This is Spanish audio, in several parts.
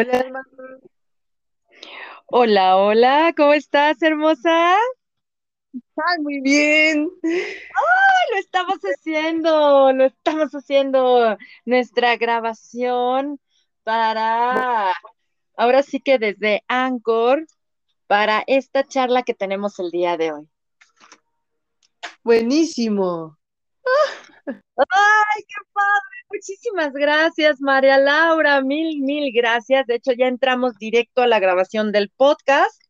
Hola, hermana. Hola, hola, ¿cómo estás, hermosa? Ay, muy bien. Lo estamos haciendo, lo estamos haciendo nuestra grabación para, ahora sí que desde Anchor, para esta charla que tenemos el día de hoy. Buenísimo. ¡Ay, qué padre! Muchísimas gracias, María Laura, mil, mil gracias. De hecho, ya entramos directo a la grabación del podcast.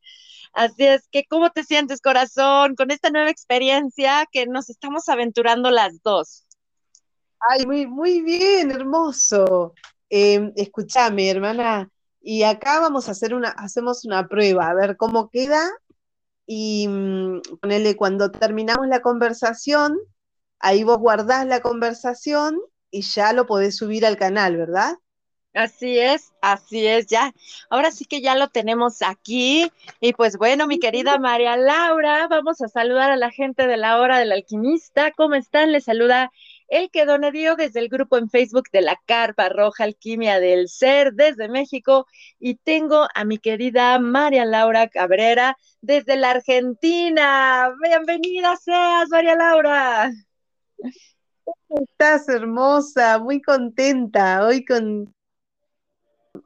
Así es que, ¿cómo te sientes, corazón, con esta nueva experiencia que nos estamos aventurando las dos? Ay, muy, muy bien, hermoso. Eh, escúchame, hermana. Y acá vamos a hacer una, hacemos una prueba, a ver cómo queda. Y mm, ponele, cuando terminamos la conversación, ahí vos guardás la conversación y ya lo podés subir al canal, ¿verdad? Así es, así es, ya. Ahora sí que ya lo tenemos aquí. Y pues bueno, mi querida María Laura, vamos a saludar a la gente de la hora del alquimista. ¿Cómo están? Les saluda el que dio desde el grupo en Facebook de la Carpa Roja Alquimia del Ser desde México. Y tengo a mi querida María Laura Cabrera desde la Argentina. Bienvenida seas, María Laura. ¿Cómo estás, hermosa? Muy contenta. Hoy con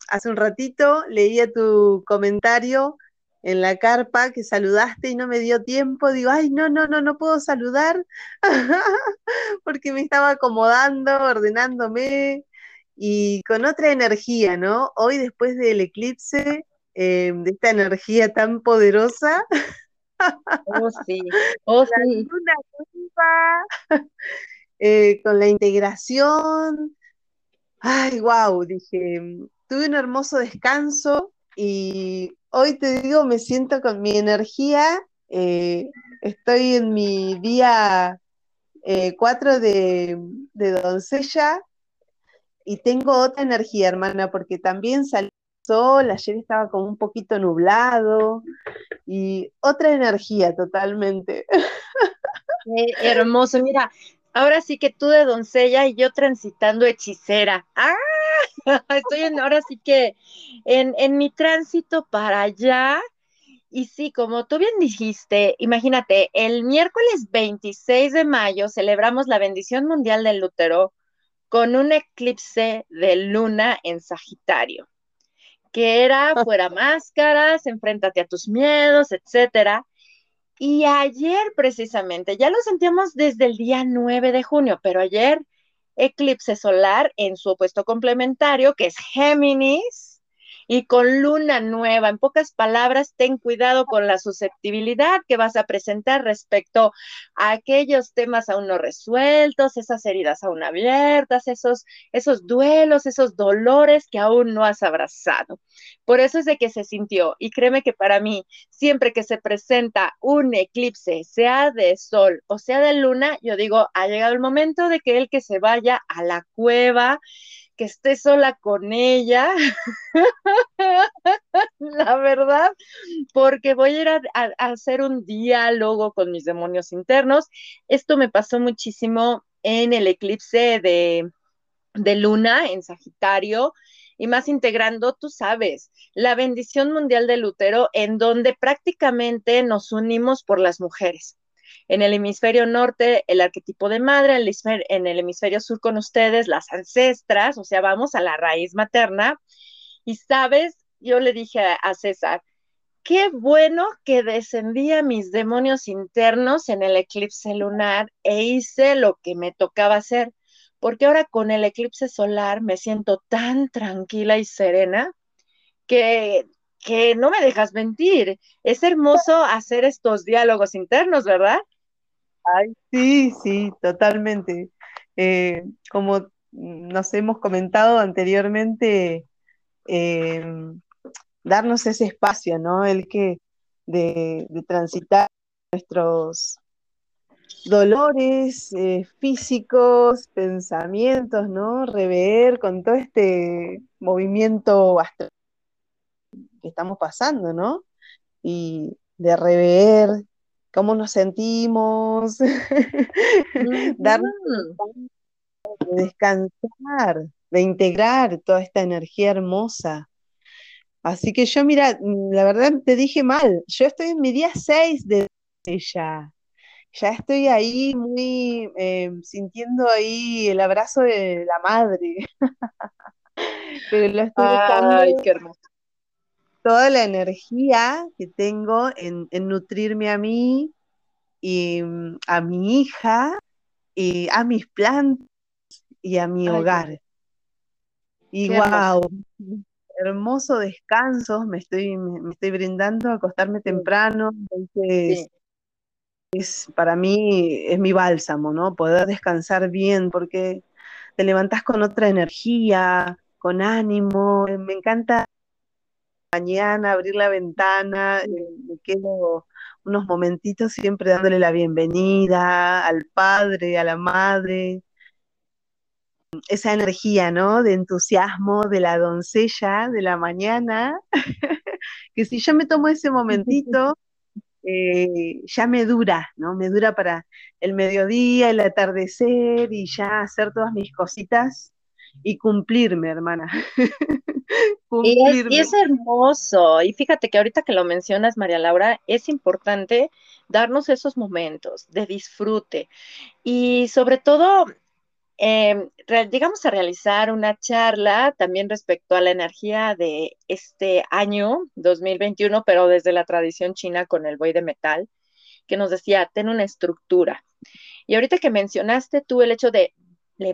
hace un ratito leía tu comentario en la carpa que saludaste y no me dio tiempo. Digo, ay, no, no, no, no puedo saludar porque me estaba acomodando, ordenándome y con otra energía, ¿no? Hoy después del eclipse, eh, de esta energía tan poderosa. Oh, sí, oh, la sí. luna nueva, eh, con la integración. Ay, wow, dije, tuve un hermoso descanso y hoy te digo, me siento con mi energía, eh, estoy en mi día 4 de, de doncella y tengo otra energía, hermana, porque también el sol, ayer estaba como un poquito nublado y otra energía totalmente. Hermoso, mira, ahora sí que tú de doncella y yo transitando hechicera. ¡Ah! Estoy en, ahora sí que en, en mi tránsito para allá. Y sí, como tú bien dijiste, imagínate, el miércoles 26 de mayo celebramos la bendición mundial del útero con un eclipse de luna en Sagitario, que era fuera máscaras, enfréntate a tus miedos, etcétera. Y ayer precisamente, ya lo sentíamos desde el día 9 de junio, pero ayer eclipse solar en su opuesto complementario, que es Géminis, y con luna nueva. En pocas palabras, ten cuidado con la susceptibilidad que vas a presentar respecto a aquellos temas aún no resueltos, esas heridas aún abiertas, esos, esos duelos, esos dolores que aún no has abrazado. Por eso es de que se sintió. Y créeme que para mí, siempre que se presenta un eclipse, sea de sol o sea de luna, yo digo, ha llegado el momento de que el que se vaya a la cueva, que esté sola con ella, la verdad, porque voy a ir a, a, hacer un diálogo con mis demonios internos. Esto me pasó muchísimo en el eclipse de, de luna en Sagitario y más integrando, tú sabes, la bendición mundial del útero en donde prácticamente nos unimos por las mujeres. En el hemisferio norte, el arquetipo de madre, en el, hemisferio, sur con ustedes, las ancestras, o sea, vamos a la raíz materna. Y sabes, yo le dije a, a César, qué bueno que descendí a mis demonios internos en el eclipse lunar e hice lo que me tocaba hacer, porque ahora con el eclipse solar me siento tan tranquila y serena que que no me dejas mentir. Es hermoso hacer estos diálogos internos, ¿verdad? Ay, sí, sí, totalmente. Eh, como nos hemos comentado anteriormente, eh, darnos ese espacio, ¿no? El que de, de transitar nuestros dolores eh, físicos, pensamientos, ¿no? Rever con todo este movimiento astral que estamos pasando, ¿no? Y de rever cómo nos sentimos, uh -huh. darnos de descansar, de integrar toda esta energía hermosa. Así que yo, mira, mm, la verdad te dije mal, yo estoy en mi día 6 de ella. Ya estoy ahí muy eh, sintiendo ahí el abrazo de la madre. Pero lo estoy Ay, qué hermoso. Toda la energía que tengo en, nutrirme a mí y mm, a mi hija y a mis plantas y a mi hogar. Y wow, hermoso descanso me estoy, me, estoy brindando, acostarme temprano, entonces es para mí es mi bálsamo, ¿no? Poder descansar bien porque te levantas con otra energía, con ánimo, me encanta mañana abrir la ventana, eh, me quedo unos momentitos siempre dándole la bienvenida al padre, a la madre, esa energía, ¿no? De entusiasmo de la doncella de la mañana, que si yo me tomo ese momentito, eh, ya me dura, ¿no? Me dura para el mediodía, el atardecer y ya hacer todas mis cositas y cumplirme, hermana. cumplirme. Y, es, hermoso. Y fíjate que ahorita que lo mencionas, María Laura, es importante darnos esos momentos de disfrute. Y sobre todo, eh, llegamos a realizar una charla también respecto a la energía de este año 2021, pero desde la tradición china con el buey de metal, que nos decía, ten una estructura. Y ahorita que mencionaste tú el hecho de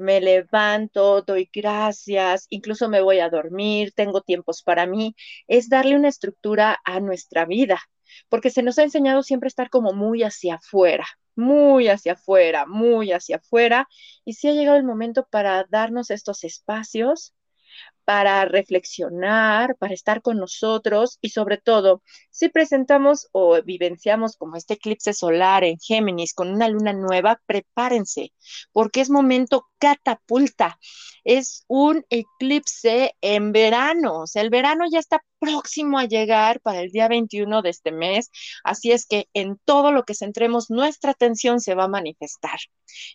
me levanto, doy gracias, incluso me voy a dormir, tengo tiempos para mí, es darle una estructura a nuestra vida, porque se nos ha enseñado siempre estar como muy hacia afuera, muy hacia afuera, muy hacia afuera, y sí ha llegado el momento para darnos estos espacios para reflexionar, para estar con nosotros y sobre todo, si presentamos o vivenciamos como este eclipse solar en Géminis con una luna nueva, prepárense, porque es momento catapulta. Es un eclipse en verano, o sea, el verano ya está próximo a llegar para el día 21 de este mes, así es que en todo lo que centremos nuestra atención se va a manifestar.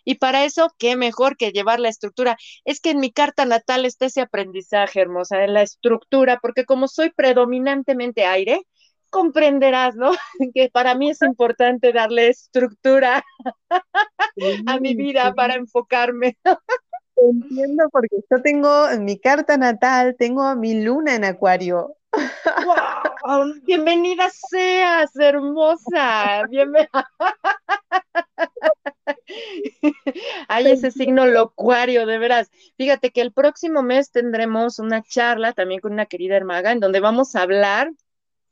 Y para eso, qué mejor que llevar la estructura. Es que en mi carta natal está ese aprendizaje hermosa, en la estructura, porque como soy predominantemente aire, comprenderás, ¿no? Que para mí es importante darle estructura a mi vida para enfocarme. Entiendo porque yo tengo en mi carta natal, tengo a mi luna en acuario. Bienvenida seas, hermosa. Bienvenida. Hay ese signo locuario, de veras. Fíjate que el próximo mes tendremos una charla también con una querida hermaga en donde vamos a hablar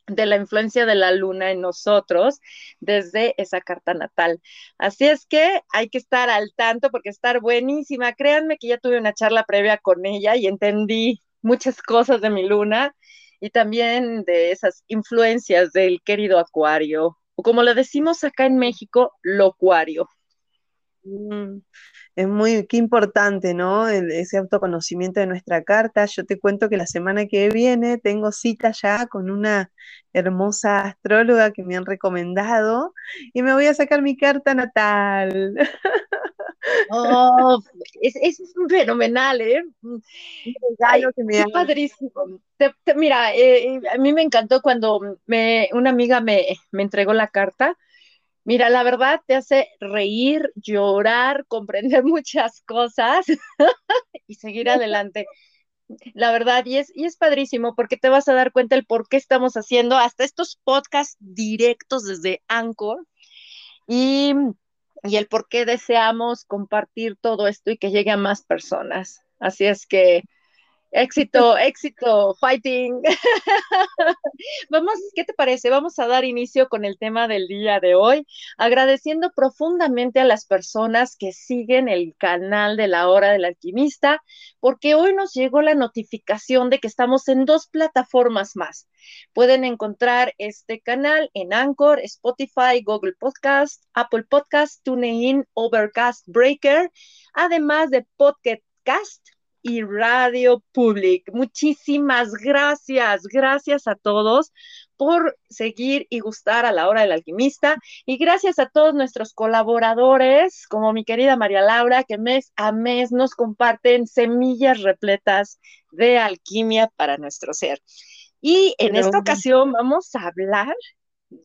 de la influencia de la luna en nosotros desde esa carta natal. Así es que hay que estar al tanto porque estar buenísima. Créanme que ya tuve una charla previa con ella y entendí muchas cosas de mi luna y también de esas influencias del querido acuario, o como lo decimos acá en México, locuario. Mm, es muy, qué importante, ¿no? ese autoconocimiento de nuestra carta. Yo te cuento que la semana que viene tengo cita ya con una hermosa astróloga que me han recomendado y me voy a sacar mi carta natal. Oh, es, fenomenal, ¿eh? padrísimo. mira, eh, a mí me encantó cuando me, una amiga me, me entregó la carta Mira, la verdad te hace reír, llorar, comprender muchas cosas y seguir adelante. La verdad, y es, y es padrísimo porque te vas a dar cuenta el por qué estamos haciendo hasta estos podcasts directos desde Anchor y, y el por qué deseamos compartir todo esto y que llegue a más personas. Así es que Éxito, éxito, fighting. Vamos, ¿qué te parece? Vamos a dar inicio con el tema del día de hoy, agradeciendo profundamente a las personas que siguen el canal de la hora del alquimista, porque hoy nos llegó la notificación de que estamos en dos plataformas más. Pueden encontrar este canal en Anchor, Spotify, Google Podcast, Apple Podcast, TuneIn, Overcast, Breaker, además de Podcast y Radio Public. Muchísimas gracias, gracias a todos por seguir y gustar a la hora del alquimista y gracias a todos nuestros colaboradores, como mi querida María Laura, que mes a mes nos comparten semillas repletas de alquimia para nuestro ser. Y en esta ocasión vamos a hablar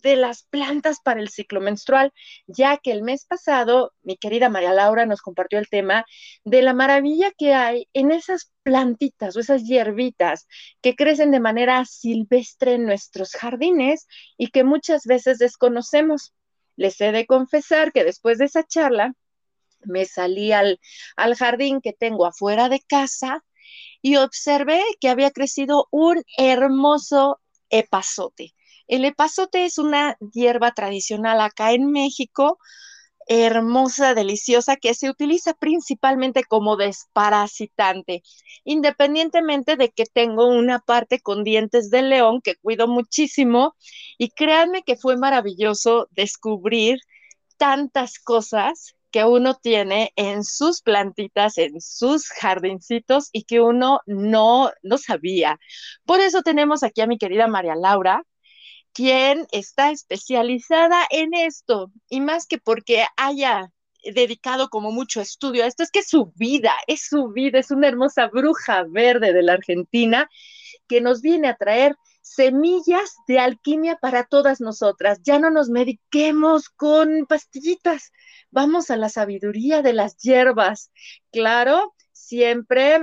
de las plantas para el ciclo menstrual, ya que el mes pasado mi querida María Laura nos compartió el tema de la maravilla que hay en esas plantitas o esas hierbitas que crecen de manera silvestre en nuestros jardines y que muchas veces desconocemos. Les he de confesar que después de esa charla me salí al, al jardín que tengo afuera de casa y observé que había crecido un hermoso epazote. El epazote es una hierba tradicional acá en México, hermosa, deliciosa, que se utiliza principalmente como desparasitante, independientemente de que tengo una parte con dientes de león que cuido muchísimo. Y créanme que fue maravilloso descubrir tantas cosas que uno tiene en sus plantitas, en sus jardincitos y que uno no, no sabía. Por eso tenemos aquí a mi querida María Laura, quien está especializada en esto, y más que porque haya dedicado como mucho estudio a esto, es que es su vida, es su vida, es una hermosa bruja verde de la Argentina que nos viene a traer semillas de alquimia para todas nosotras. Ya no nos mediquemos con pastillitas, vamos a la sabiduría de las hierbas. Claro, siempre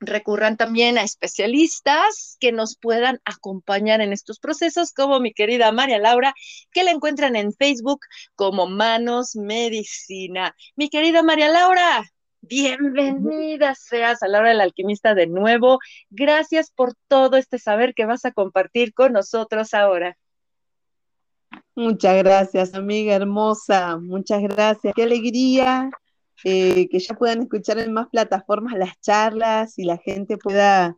recurran también a especialistas que nos puedan acompañar en estos procesos, como mi querida María Laura, que la encuentran en Facebook como Manos Medicina. Mi querida María Laura, bienvenida seas a la hora del alquimista de nuevo. Gracias por todo este saber que vas a compartir con nosotros ahora. Muchas gracias, amiga hermosa. Muchas gracias. Qué alegría eh, que ya puedan escuchar en más plataformas las charlas y la gente pueda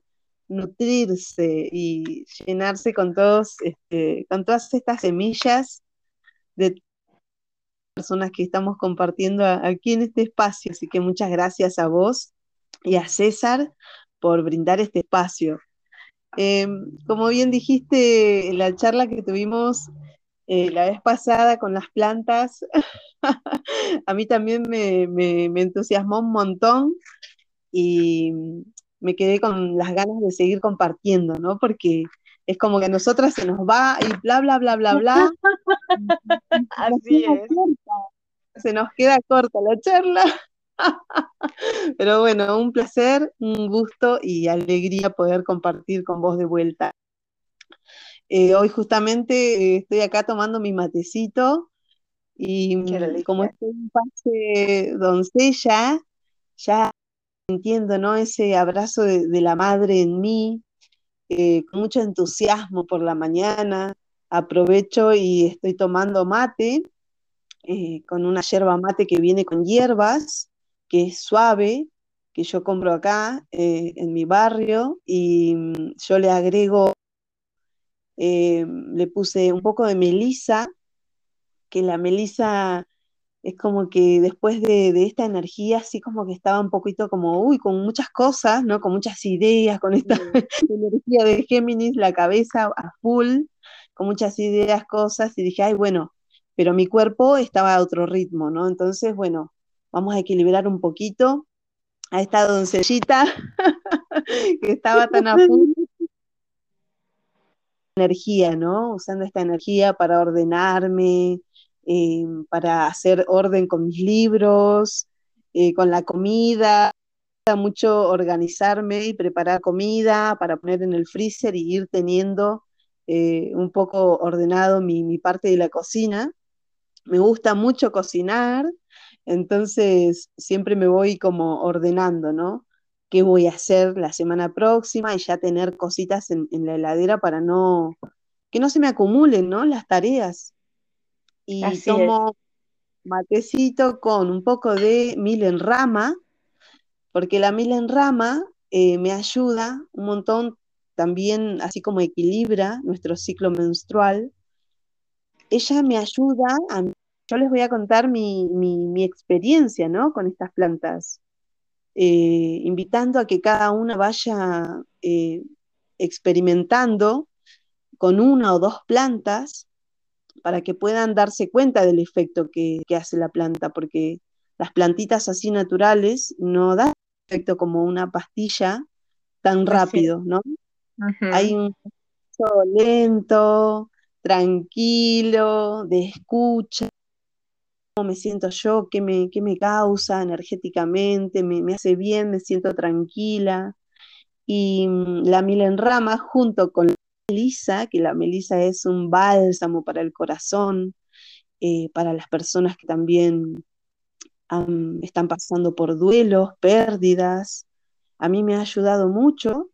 nutrirse y llenarse con todos, este, con todas estas semillas de personas que estamos compartiendo aquí en este espacio. Así que muchas gracias a vos y a César por brindar este espacio. Em, como bien dijiste, la charla que tuvimos eh, la vez pasada con las plantas, a mí también me, entusiasmó un montón y me quedé con las ganas de seguir compartiendo, ¿no? Porque es como que a nosotras se nos va y bla, bla, bla, bla, bla. Así es. Se nos queda corta la charla. Pero bueno, un placer, un gusto y alegría poder compartir con vos de vuelta. Eh, hoy justamente eh, estoy acá tomando mi matecito y mm, como estoy en fase doncella, ya entiendo, ¿no? Ese abrazo de, la madre en mí, eh, con mucho entusiasmo por la mañana, aprovecho y estoy tomando mate, con una yerba mate que viene con hierbas, que es suave, que yo compro acá en mi barrio, y mm, yo le agrego eh, le puse un poco de melisa, que la melisa es como que después de, esta energía, así como que estaba un poquito como, uy, con muchas cosas, ¿no? Con muchas ideas, con esta energía de Géminis, la cabeza a full, con muchas ideas, cosas, y dije, ay, bueno, pero mi cuerpo estaba a otro ritmo, ¿no? Entonces, bueno, vamos a equilibrar un poquito a esta doncellita que estaba tan a full energía, ¿no? Usando esta energía para ordenarme, eh, para hacer orden con mis libros, eh, con la comida, mucho organizarme y preparar comida para poner en el freezer y ir teniendo eh, un poco ordenado mi, mi, parte de la cocina. Me gusta mucho cocinar, entonces siempre me voy como ordenando, ¿no? Qué voy a hacer la semana próxima y ya tener cositas en, la heladera para no, que no se me acumulen, ¿no? Las tareas. Y tomo matecito con un poco de mil en rama, porque la mil en rama eh, me ayuda un montón también, así como equilibra nuestro ciclo menstrual. Ella me ayuda a... Yo les voy a contar mi, mi experiencia, ¿no? Con estas plantas. Eh, invitando a que cada una vaya eh, experimentando con una o dos plantas para que puedan darse cuenta del efecto que, hace la planta, porque las plantitas así naturales no dan efecto como una pastilla tan rápido, ¿no? Hay proceso lento, tranquilo, de escucha, me siento yo, qué me, qué me causa energéticamente, me, me hace bien, me siento tranquila. Y mm, la milenrama junto con la melisa, que la melisa es un bálsamo para el corazón, eh, para las personas que también están pasando por duelos, pérdidas. A mí me ha ayudado mucho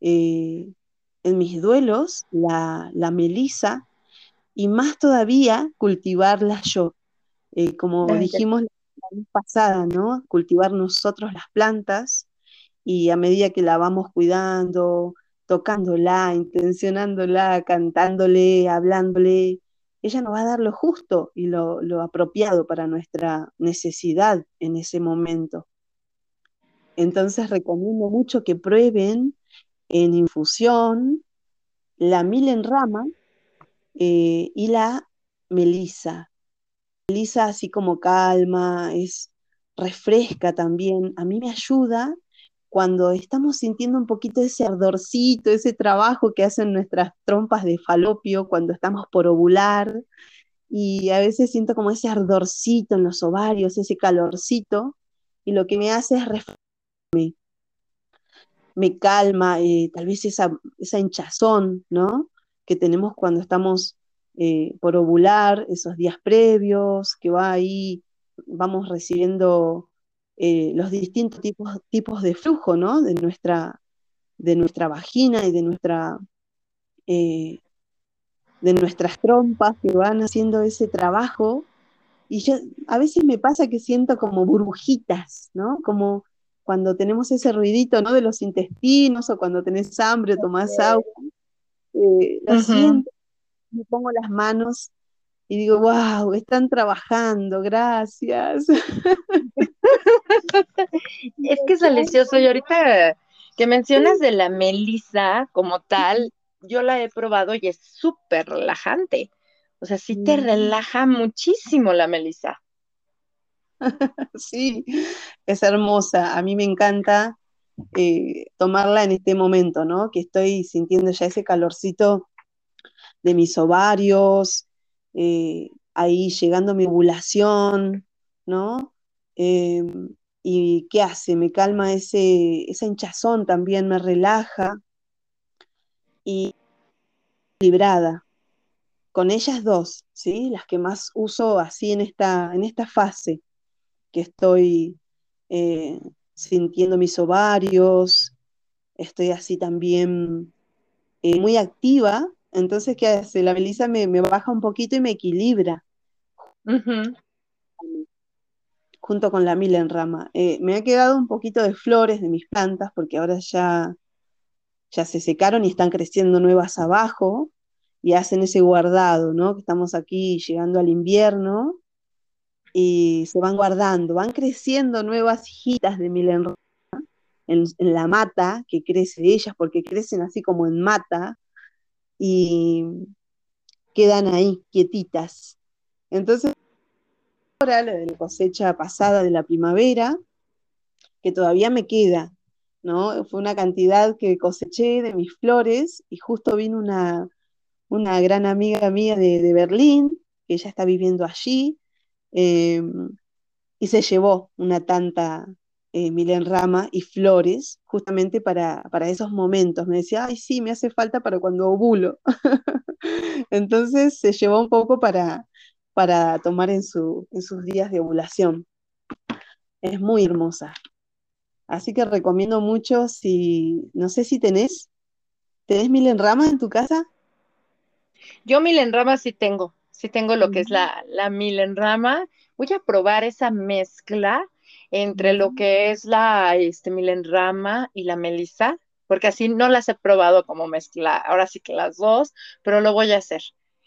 eh, en mis duelos la, la melisa y más todavía cultivarla yo. Eh, como dijimos la vez pasada, ¿no? Cultivar nosotros las plantas y a medida que la vamos cuidando, tocándola, intencionándola, cantándole, hablándole, ella nos va a dar lo justo y lo, apropiado para nuestra necesidad en ese momento. Entonces recomiendo mucho que prueben en infusión la milenrama eh, y la melisa. Melisa así como calma, es refresca también. A mí me ayuda cuando estamos sintiendo un poquito ese ardorcito, ese trabajo que hacen nuestras trompas de falopio cuando estamos por ovular, y a veces siento como ese ardorcito en los ovarios, ese calorcito, y lo que me hace es refrescarme, me calma, eh, tal vez esa, esa hinchazón, ¿no? Que tenemos cuando estamos eh, por ovular, esos días previos, que va ahí, vamos recibiendo eh, los distintos tipos, tipos de flujo, ¿no? De nuestra, de nuestra vagina y de, nuestra, eh, de nuestras trompas que van haciendo ese trabajo. Y yo, a veces me pasa que siento como burbujitas, ¿no? Como cuando tenemos ese ruidito, ¿no? De los intestinos o cuando tenés hambre o tomás agua. Eh, lo siento, me pongo las manos y digo, wow, están trabajando, gracias. es que es delicioso. Y ahorita que mencionas de la melisa como tal, yo la he probado y es súper relajante. O sea, sí te relaja muchísimo la melisa. Sí, es hermosa. A mí me encanta eh, tomarla en este momento, ¿no? Que estoy sintiendo ya ese calorcito de mis ovarios, eh, ahí llegando mi ovulación, ¿no? Em, ¿Y qué hace? Me calma ese, hinchazón también, me relaja y librada. Con ellas dos, ¿sí? Las que más uso así en esta, en esta fase que estoy eh, sintiendo mis ovarios, estoy así también eh, muy activa, entonces, ¿qué hace? La melisa me, baja un poquito y me equilibra junto con la milenrama. Eh, me ha quedado un poquito de flores de mis plantas porque ahora ya, ya se secaron y están creciendo nuevas abajo y hacen ese guardado, ¿no? Que estamos aquí llegando al invierno y se van guardando, van creciendo nuevas hijitas de milenrama en, en la mata que crece de ellas porque crecen así como en mata y quedan ahí quietitas. Entonces, de la cosecha pasada de la primavera, que todavía me queda, ¿no? Fue una cantidad que coseché de mis flores y justo vino una, una gran amiga mía de, Berlín, que ella está viviendo allí, em, y se llevó una tanta eh, milenrama y flores justamente para, para, esos momentos. Me decía, ay, sí, me hace falta para cuando ovulo. Entonces se llevó un poco para, para tomar en, su, en sus días de ovulación. Es muy hermosa. Así que recomiendo mucho si, no sé si tenés, ¿tenés milenrama en tu casa? Yo milenrama sí tengo, sí tengo lo que es la, la milenrama. Voy a probar esa mezcla entre lo que es la este, milenrama y la melisa, porque así no las he probado como mezcla, ahora sí que las dos, pero lo voy a hacer.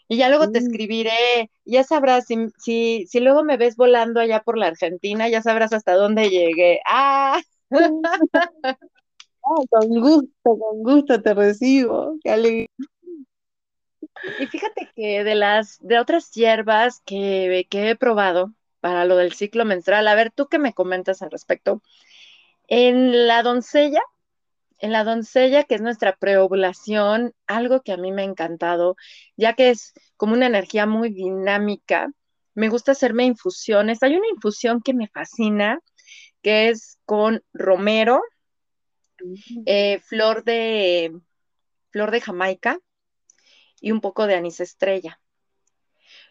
Y ya luego te mm. escribiré, ya sabrás, si, si, si, luego me ves volando allá por la Argentina, ya sabrás hasta dónde llegué. ¡Ah! con gusto, con gusto te recibo. Qué alegría. Y fíjate que de las, de otras hierbas que, que he probado para lo del ciclo menstrual, a ver, ¿tú qué me comentas al respecto? En la doncella, en la doncella, que es nuestra preovulación, algo que a mí me ha encantado, ya que es como una energía muy dinámica, me gusta hacerme infusiones. Hay una infusión que me fascina, que es con romero, eh, flor de flor de Jamaica y un poco de anís estrella.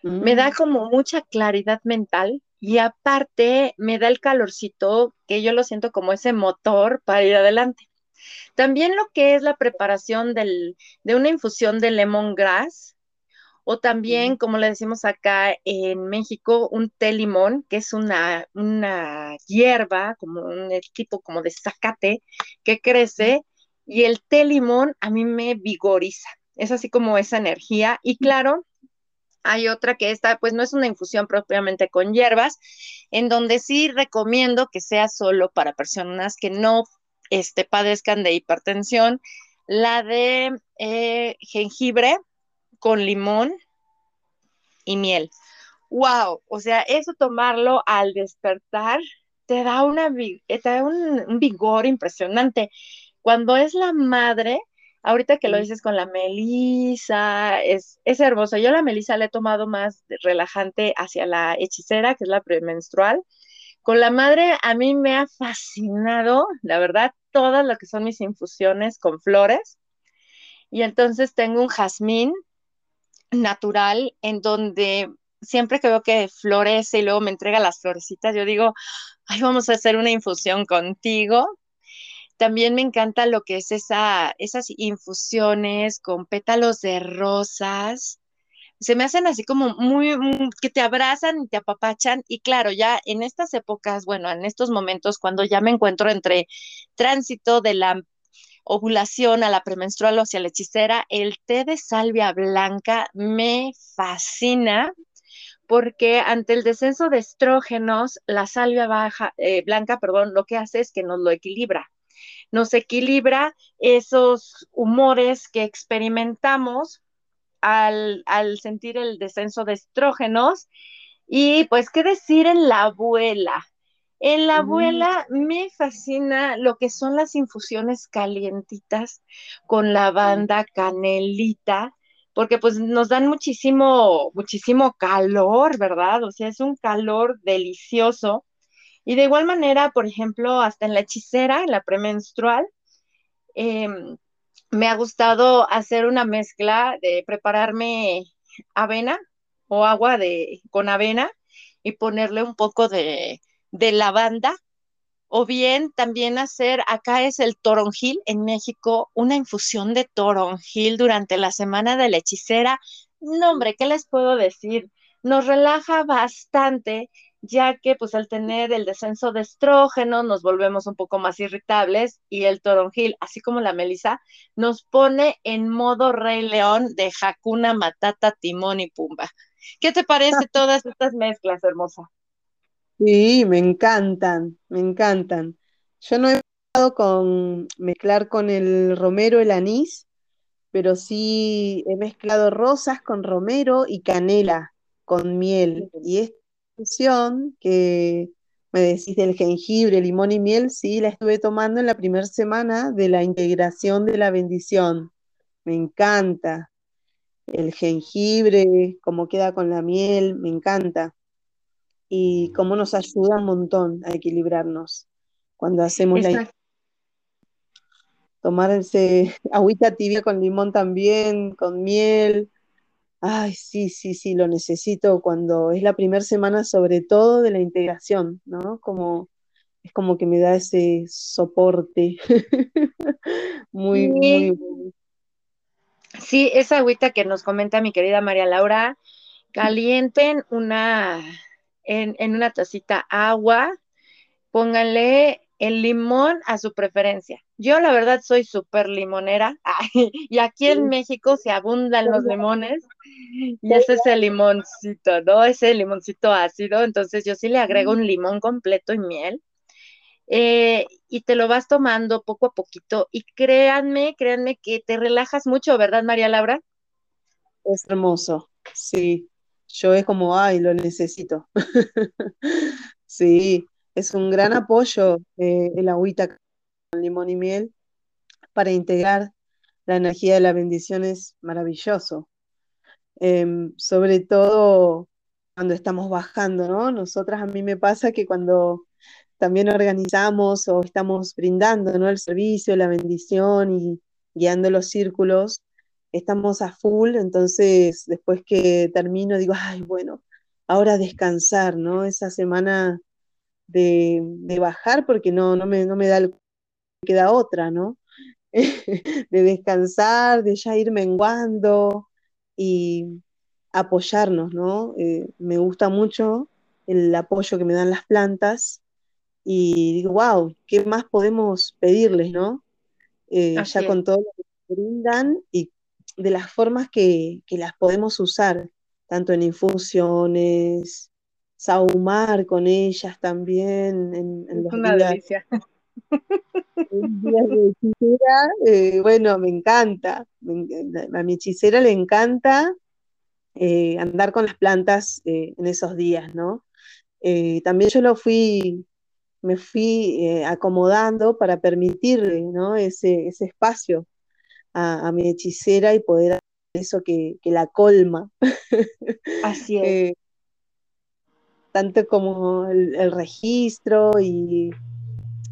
Me da mm. como mucha claridad mental y aparte me da el calorcito que yo lo siento como ese motor para ir adelante. También lo que es la preparación de una infusión de lemongrass o también, como le decimos acá en México, un té limón, que es una, una hierba, como un tipo como de zacate que crece, y el té limón a mí me vigoriza. Es así como esa energía. Y claro, hay otra que esta, pues no es una infusión propiamente con hierbas, en donde sí recomiendo que sea solo para personas que no este, padezcan de hipertensión, la de eh, jengibre con limón y miel. ¡Wow! O sea, eso tomarlo al despertar te da, una, te da un vigor impresionante. Cuando es la madre, ahorita que lo dices con la melisa, es, es hermoso. Yo la melisa la he tomado más relajante hacia la hechicera, que es la premenstrual. Con la madre a mí me ha fascinado, la verdad, todas lo que son mis infusiones con flores. Y entonces tengo un jazmín natural en donde siempre que veo que florece y luego me entrega las florecitas, yo digo, ay, vamos a hacer una infusión contigo. También me encanta lo que es esa, esas infusiones con pétalos de rosas. Se me hacen así como muy, que te abrazan y te apapachan. Y claro, ya en estas épocas, bueno, en estos momentos, cuando ya me encuentro entre tránsito de la ovulación a la premenstrual o hacia la hechicera, el té de salvia blanca me fascina porque ante el descenso de estrógenos, la salvia baja, eh, blanca, perdón, lo que hace es que nos lo equilibra nos equilibra esos humores que experimentamos al, sentir el descenso de estrógenos. Y pues, ¿qué decir en la abuela? En la abuela me fascina lo que son las infusiones calientitas con lavanda, canelita, porque pues nos dan muchísimo, muchísimo calor, ¿verdad? O sea, es un calor delicioso. Y de igual manera, por ejemplo, hasta en la hechicera, en la premenstrual, em, me ha gustado hacer una mezcla de prepararme avena o agua de, con avena y ponerle un poco de, de lavanda. O bien también hacer, acá es el toronjil en México, una infusión de toronjil durante la semana de la hechicera. No, hombre, ¿qué les puedo decir? Nos relaja bastante ya que pues al tener el descenso de estrógeno nos volvemos un poco más irritables y el toronjil, así como la melisa, nos pone en modo rey león de Hakuna Matata, Timón y Pumba. ¿Qué te parece todas estas mezclas, hermosa? Sí, me encantan, me encantan. Yo no he probado con mezclar con el romero el anís, pero sí he mezclado rosas con romero y canela con miel. Y es que me decís del jengibre, limón y miel, sí, la estuve tomando en la primera semana de la integración de la bendición. Me encanta. El jengibre, cómo queda con la miel, me encanta. Y cómo nos ayuda un montón a equilibrarnos cuando hacemos la... Tomar ese agüita tibia con limón también, con miel, Ay, sí, sí, sí, lo necesito cuando es la primera semana, sobre todo de la integración, ¿no? Como es como que me da ese soporte. Muy, muy Sí, esa agüita que nos comenta mi querida María Laura, calienten una en, en una tacita agua, pónganle el limón a su preferencia. Yo la verdad soy súper limonera y aquí en México se abundan los limones y ese es el limoncito, ¿no? Ese limoncito ácido, entonces yo sí le agrego un limón completo y miel. Eh, y te lo vas tomando poco a poquito y créanme, créanme que te relajas mucho, ¿verdad, María Laura? Es hermoso, sí. Yo es como, ay, lo necesito. sí, es un gran apoyo eh, el agüita con limón y miel. para integrar la energía de la bendición es maravilloso. Em, sobre todo cuando estamos bajando, ¿no? Nosotras a mí me pasa que cuando también organizamos o estamos brindando, ¿no? El servicio, la bendición y guiando los círculos, estamos a full, entonces después que termino digo, ay, bueno, ahora descansar, ¿no? Esa semana de, bajar porque no, no, me, no me da el, queda otra, ¿no? de descansar, de ya ir menguando y apoyarnos, ¿no? Eh, me gusta mucho el apoyo que me dan las plantas y digo, wow, ¿qué más podemos pedirles, ¿no? Eh, ya con todo lo que brindan y de las formas que, las podemos usar, tanto en infusiones, saumar con ellas también en, los Una delicia. de hechicera, eh, bueno, me encanta. A mi hechicera le encanta eh, andar con las plantas eh, en esos días, ¿no? también yo lo fui, me fui acomodando para permitirle, ¿no? Ese, espacio a, mi hechicera y poder hacer eso que, la colma. Así es. Tanto como el registro y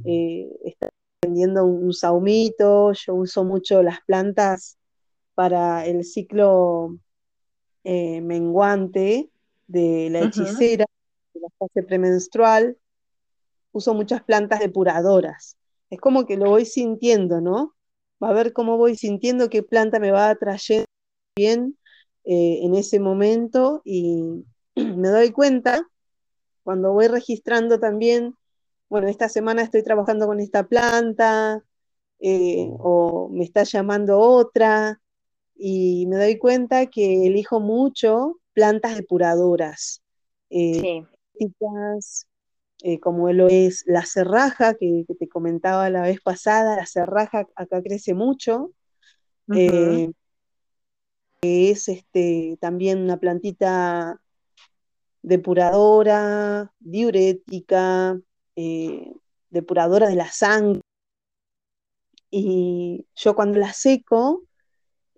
eh, está vendiendo un saumito, yo uso mucho las plantas para el ciclo eh, menguante de la hechicera, de la fase premenstrual, uso muchas plantas depuradoras. Es como que lo voy sintiendo, ¿no? Va a ver cómo voy sintiendo qué planta me va atrayendo bien eh, en ese momento y me doy cuenta cuando voy registrando también bueno, esta semana estoy trabajando con esta planta, eh, o me está llamando otra, y me doy cuenta que elijo mucho plantas depuradoras. Eh, eh, como lo es la cerraja, que, te comentaba la vez pasada, la cerraja acá crece mucho. es este, también una plantita depuradora, diurética, eh, depuradora de la sangre. Y yo cuando la seco,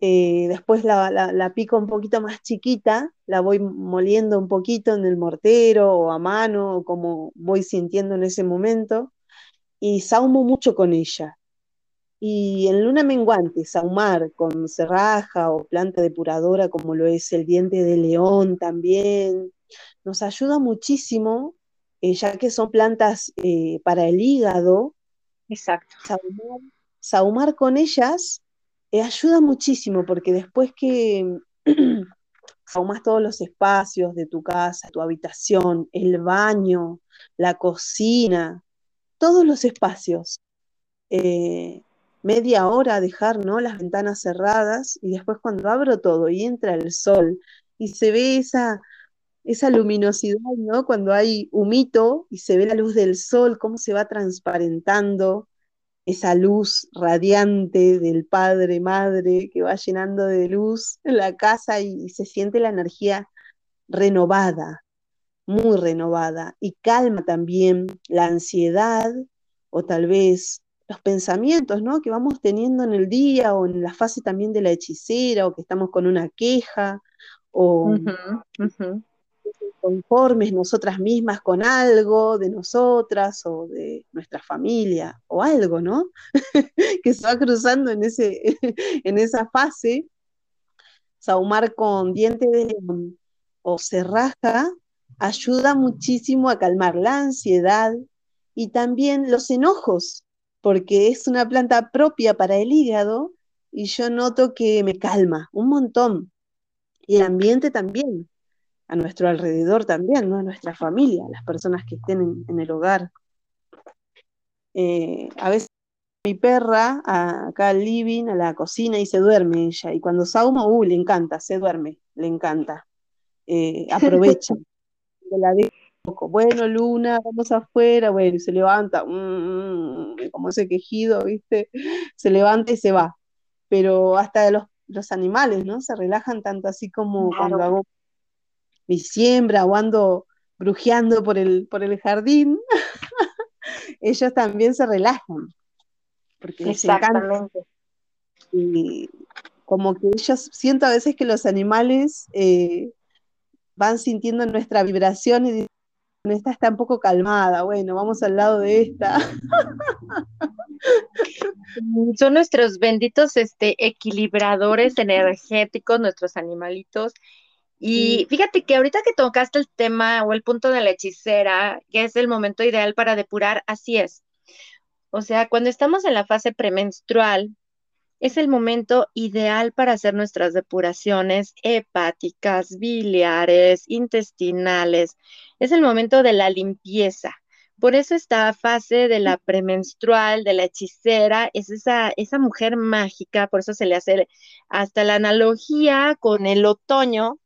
eh, después la, pico un poquito más chiquita, la voy moliendo un poquito en el mortero o a mano, como voy sintiendo en ese momento, y saumo mucho con ella. Y en luna menguante, saumar con cerraja o planta depuradora como lo es el diente de león también, nos ayuda muchísimo eh, ya que son plantas eh, para el hígado. Exacto. Saumar, con ellas eh, ayuda muchísimo porque después que saumas todos los espacios de tu casa, tu habitación, el baño, la cocina, todos los espacios, media hora dejar ¿no? las ventanas cerradas y después cuando abro todo y entra el sol y se ve esa esa luminosidad, ¿no? Cuando hay humito y se ve la luz del sol, cómo se va transparentando esa luz radiante del padre, madre, que va llenando de luz la casa y, se siente la energía renovada, muy renovada, y calma también la ansiedad o tal vez los pensamientos, ¿no? Que vamos teniendo en el día o en la fase también de la hechicera o que estamos con una queja o conformes nosotras mismas con algo de nosotras o de nuestra familia o algo, ¿no? que se va cruzando en, ese, en esa fase. Saumar con diente de o cerraja ayuda muchísimo a calmar la ansiedad y también los enojos, porque es una planta propia para el hígado y yo noto que me calma un montón. Y el ambiente también, a nuestro alrededor también, ¿no? a nuestra familia, a las personas que estén en, el hogar. Eh, a veces mi perra acá al living, a la cocina y se duerme ella. Y cuando saumo, uh, le encanta, se duerme, le encanta. Eh, aprovecha. la poco. Bueno, Luna, vamos afuera. Bueno, y se levanta, mm, mm, como ese quejido, ¿viste? Se levanta y se va. Pero hasta los, los animales, ¿no? Se relajan tanto así como cuando hago mi siembra o ando brujeando por el, por el jardín, ellos también se relajan. Porque les encanta, Y como que ellos, siento a veces que los animales eh, van sintiendo nuestra vibración y dicen, esta está un poco calmada, bueno, vamos al lado de esta. Son nuestros benditos este, equilibradores energéticos, nuestros animalitos. Y fíjate que ahorita que tocaste el tema o el punto de la hechicera, que es el momento ideal para depurar, así es. O sea, cuando estamos en la fase premenstrual, es el momento ideal para hacer nuestras depuraciones hepáticas, biliares, intestinales. Es el momento de la limpieza. Por eso esta fase de la premenstrual, de la hechicera, es esa, esa mujer mágica, por eso se le hace hasta la analogía con el otoño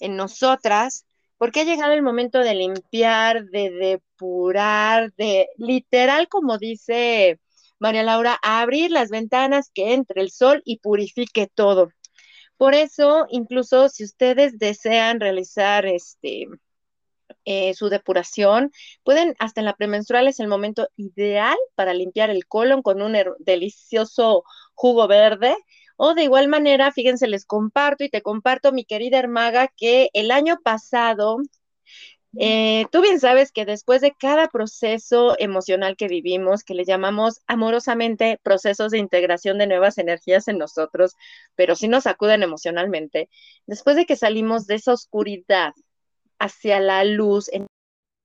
en nosotras, porque ha llegado el momento de limpiar, de depurar, de literal, como dice María Laura, abrir las ventanas, que entre el sol y purifique todo. Por eso, incluso si ustedes desean realizar este, eh, su depuración, pueden, hasta en la premenstrual es el momento ideal para limpiar el colon con un delicioso jugo verde. O de igual manera, fíjense, les comparto y te comparto, mi querida Hermaga, que el año pasado eh, tú bien sabes que después de cada proceso emocional que vivimos, que le llamamos amorosamente procesos de integración de nuevas energías en nosotros, pero sí nos acuden emocionalmente, después de que salimos de esa oscuridad hacia la luz en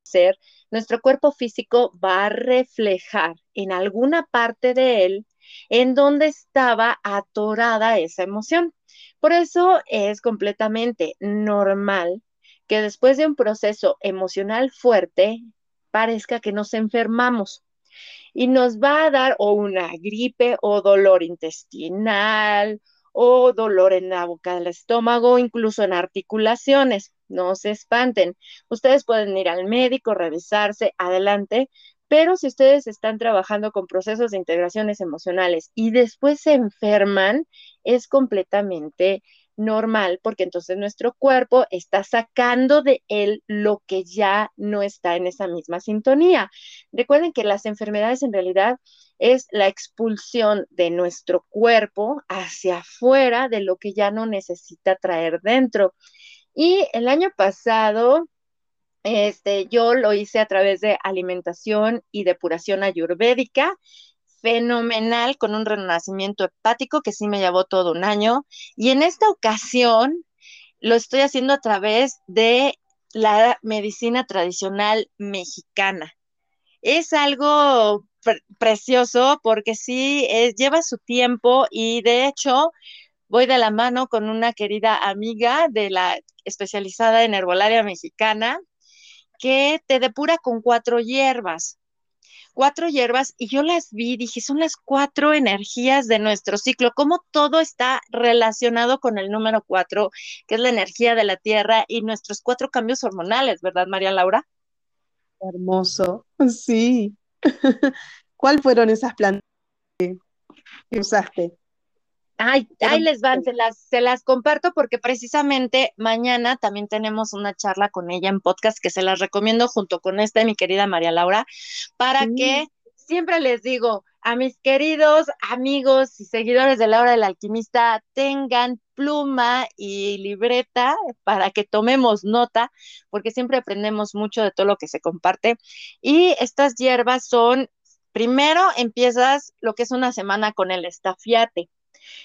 ser, nuestro cuerpo físico va a reflejar en alguna parte de él en donde estaba atorada esa emoción. Por eso es completamente normal que después de un proceso emocional fuerte, parezca que nos enfermamos y nos va a dar o una gripe o dolor intestinal o dolor en la boca del estómago, incluso en articulaciones. No se espanten. Ustedes pueden ir al médico, revisarse, adelante, pero si ustedes están trabajando con procesos de integraciones emocionales y después se enferman, es completamente normal, porque entonces nuestro cuerpo está sacando de él lo que ya no está en esa misma sintonía. Recuerden que las enfermedades en realidad es la expulsión de nuestro cuerpo hacia afuera de lo que ya no necesita traer dentro. Y el año pasado, este, yo lo hice a través de alimentación y depuración ayurvédica fenomenal con un renacimiento hepático que sí me llevó todo un año. Y en esta ocasión lo estoy haciendo a través de la medicina tradicional mexicana. Es algo precioso porque sí lleva su tiempo y de hecho voy de la mano con una querida amiga de la especializada en herbolaria mexicana que te depura con cuatro hierbas cuatro hierbas y yo las vi, dije, son las cuatro energías de nuestro ciclo, cómo todo está relacionado con el número cuatro, que es la energía de la tierra y nuestros cuatro cambios hormonales, ¿verdad, María Laura? Hermoso, sí. ¿Cuáles fueron esas plantas que usaste? Ay, ahí les van, se las, se las comparto porque precisamente mañana también tenemos una charla con ella en podcast que se las recomiendo junto con esta mi querida María Laura, para que siempre les digo a mis queridos amigos y seguidores de la hora del alquimista, tengan pluma y libreta para que tomemos nota, porque siempre aprendemos mucho de todo lo que se comparte. Y estas hierbas son, primero empiezas lo que es una semana con el estafiate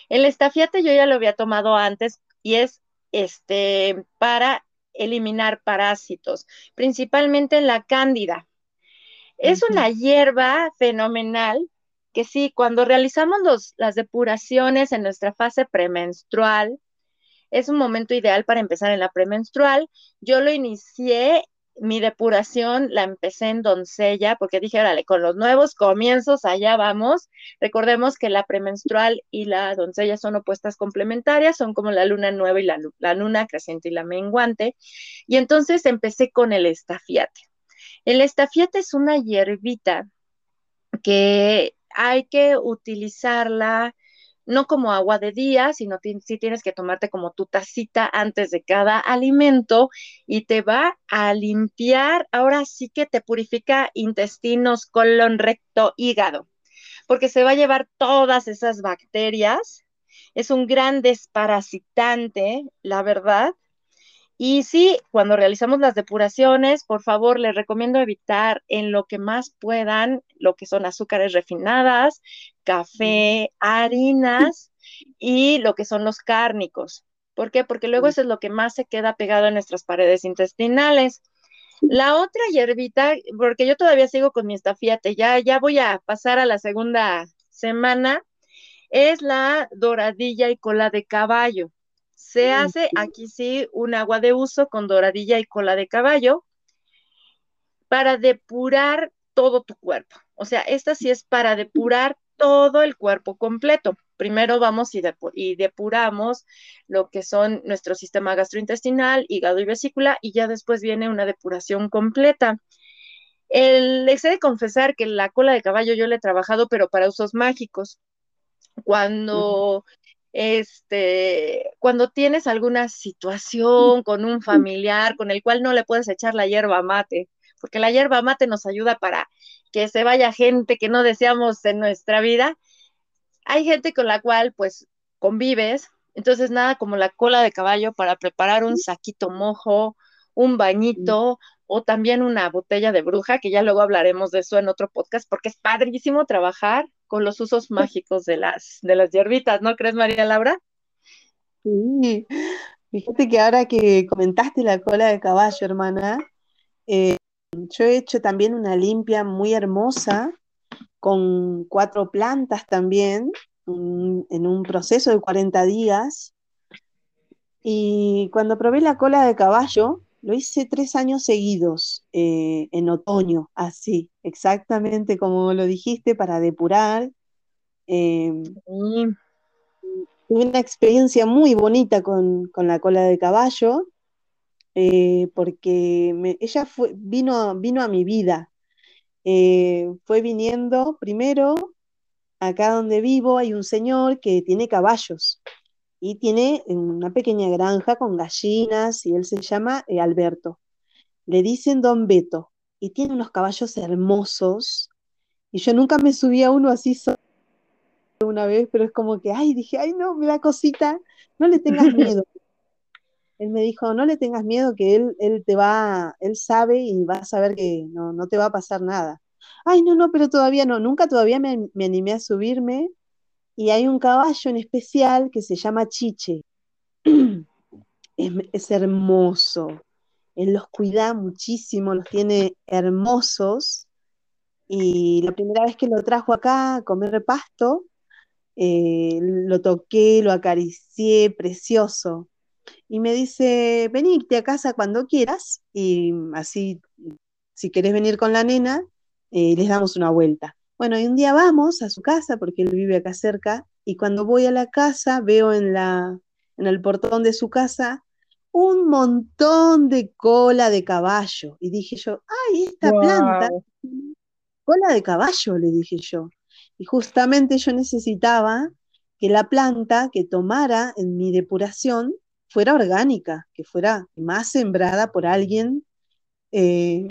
el estafiate yo ya lo había tomado antes y es este para eliminar parásitos, principalmente la cándida. Es una hierba fenomenal que sí, cuando realizamos las depuraciones en nuestra fase premenstrual, es un momento ideal para empezar en la premenstrual. Yo lo inicié mi depuración la empecé en doncella porque dije, órale, con los nuevos comienzos, allá vamos. Recordemos que la premenstrual y la doncella son opuestas complementarias, son como la luna nueva y la, luna creciente y la menguante. Y entonces empecé con el estafiate. El estafiate es una hierbita que hay que utilizarla no como agua de día, sino si tienes que tomarte como tu tacita antes de cada alimento y te va a limpiar, ahora sí que te purifica intestinos, colon, recto, hígado. porque se va a llevar todas esas bacterias. Es un gran desparasitante, la verdad. Y sí, cuando realizamos las depuraciones, por favor, les recomiendo evitar en lo que más puedan lo que son azúcares refinadas, café, harinas y lo que son los cárnicos. ¿Por qué? Porque luego eso es lo que más se queda pegado en nuestras paredes intestinales. La otra hierbita, porque yo todavía sigo con mi estafiate, ya, ya voy a pasar a la segunda semana, es la doradilla y cola de caballo. Se hace aquí sí un agua de uso con doradilla y cola de caballo para depurar todo tu cuerpo. O sea, esta sí es para depurar todo el cuerpo completo. Primero vamos y, depuramos lo que son nuestro sistema gastrointestinal, hígado y vesícula, y ya después viene una depuración completa. El, les he de confesar que la cola de caballo yo le he trabajado, pero para usos mágicos. Cuando, este, cuando tienes alguna situación con un familiar con el cual no le puedes echar la hierba mate, porque la hierba mate nos ayuda para que se vaya gente que no deseamos en nuestra vida. Hay gente con la cual pues convives, entonces nada como la cola de caballo para preparar un saquito mojo, un bañito o también una botella de bruja, que ya luego hablaremos de eso en otro podcast, porque es padrísimo trabajar con los usos mágicos de las, de las hierbitas, ¿no crees, María Laura? Sí, fíjate que ahora que comentaste la cola de caballo, hermana, eh, yo he hecho también una limpia muy hermosa con cuatro plantas también, en un proceso de 40 días. Y cuando probé la cola de caballo, lo hice tres años seguidos, eh, en otoño, así, exactamente como lo dijiste, para depurar. Em, tuve una experiencia muy bonita con, con la cola de caballo eh, porque ella fue, vino, vino a mi vida. Eh, fue viniendo primero, acá donde vivo hay un señor que tiene caballos y tiene una pequeña granja con gallinas y él se llama eh, Alberto. Le dicen Don Beto y tiene unos caballos hermosos y yo nunca me subí a uno así solo una vez, pero es como que, ay, dije, ay, no, me da cosita, no le tengas miedo, él me dijo, no le tengas miedo, que él, él te va, él sabe y va a saber que no, no te va a pasar nada. Ay, no, no, pero todavía no, nunca todavía me, animé a subirme. Y hay un caballo en especial que se llama Chiche. es, hermoso. Él los cuida muchísimo, los tiene hermosos. Y la primera vez que lo trajo acá a comer pasto, eh, lo toqué, lo acaricié, precioso y me dice, venirte a casa cuando quieras y así, si querés venir con la nena, eh, les damos una vuelta. Bueno, y un día vamos a su casa porque él vive acá cerca y cuando voy a la casa veo en, la, en el portón de su casa un montón de cola de caballo. Y dije yo, ay, esta planta, cola de caballo, le dije yo. Y justamente yo necesitaba que la planta que tomara en mi depuración fuera orgánica, que fuera más sembrada por alguien eh,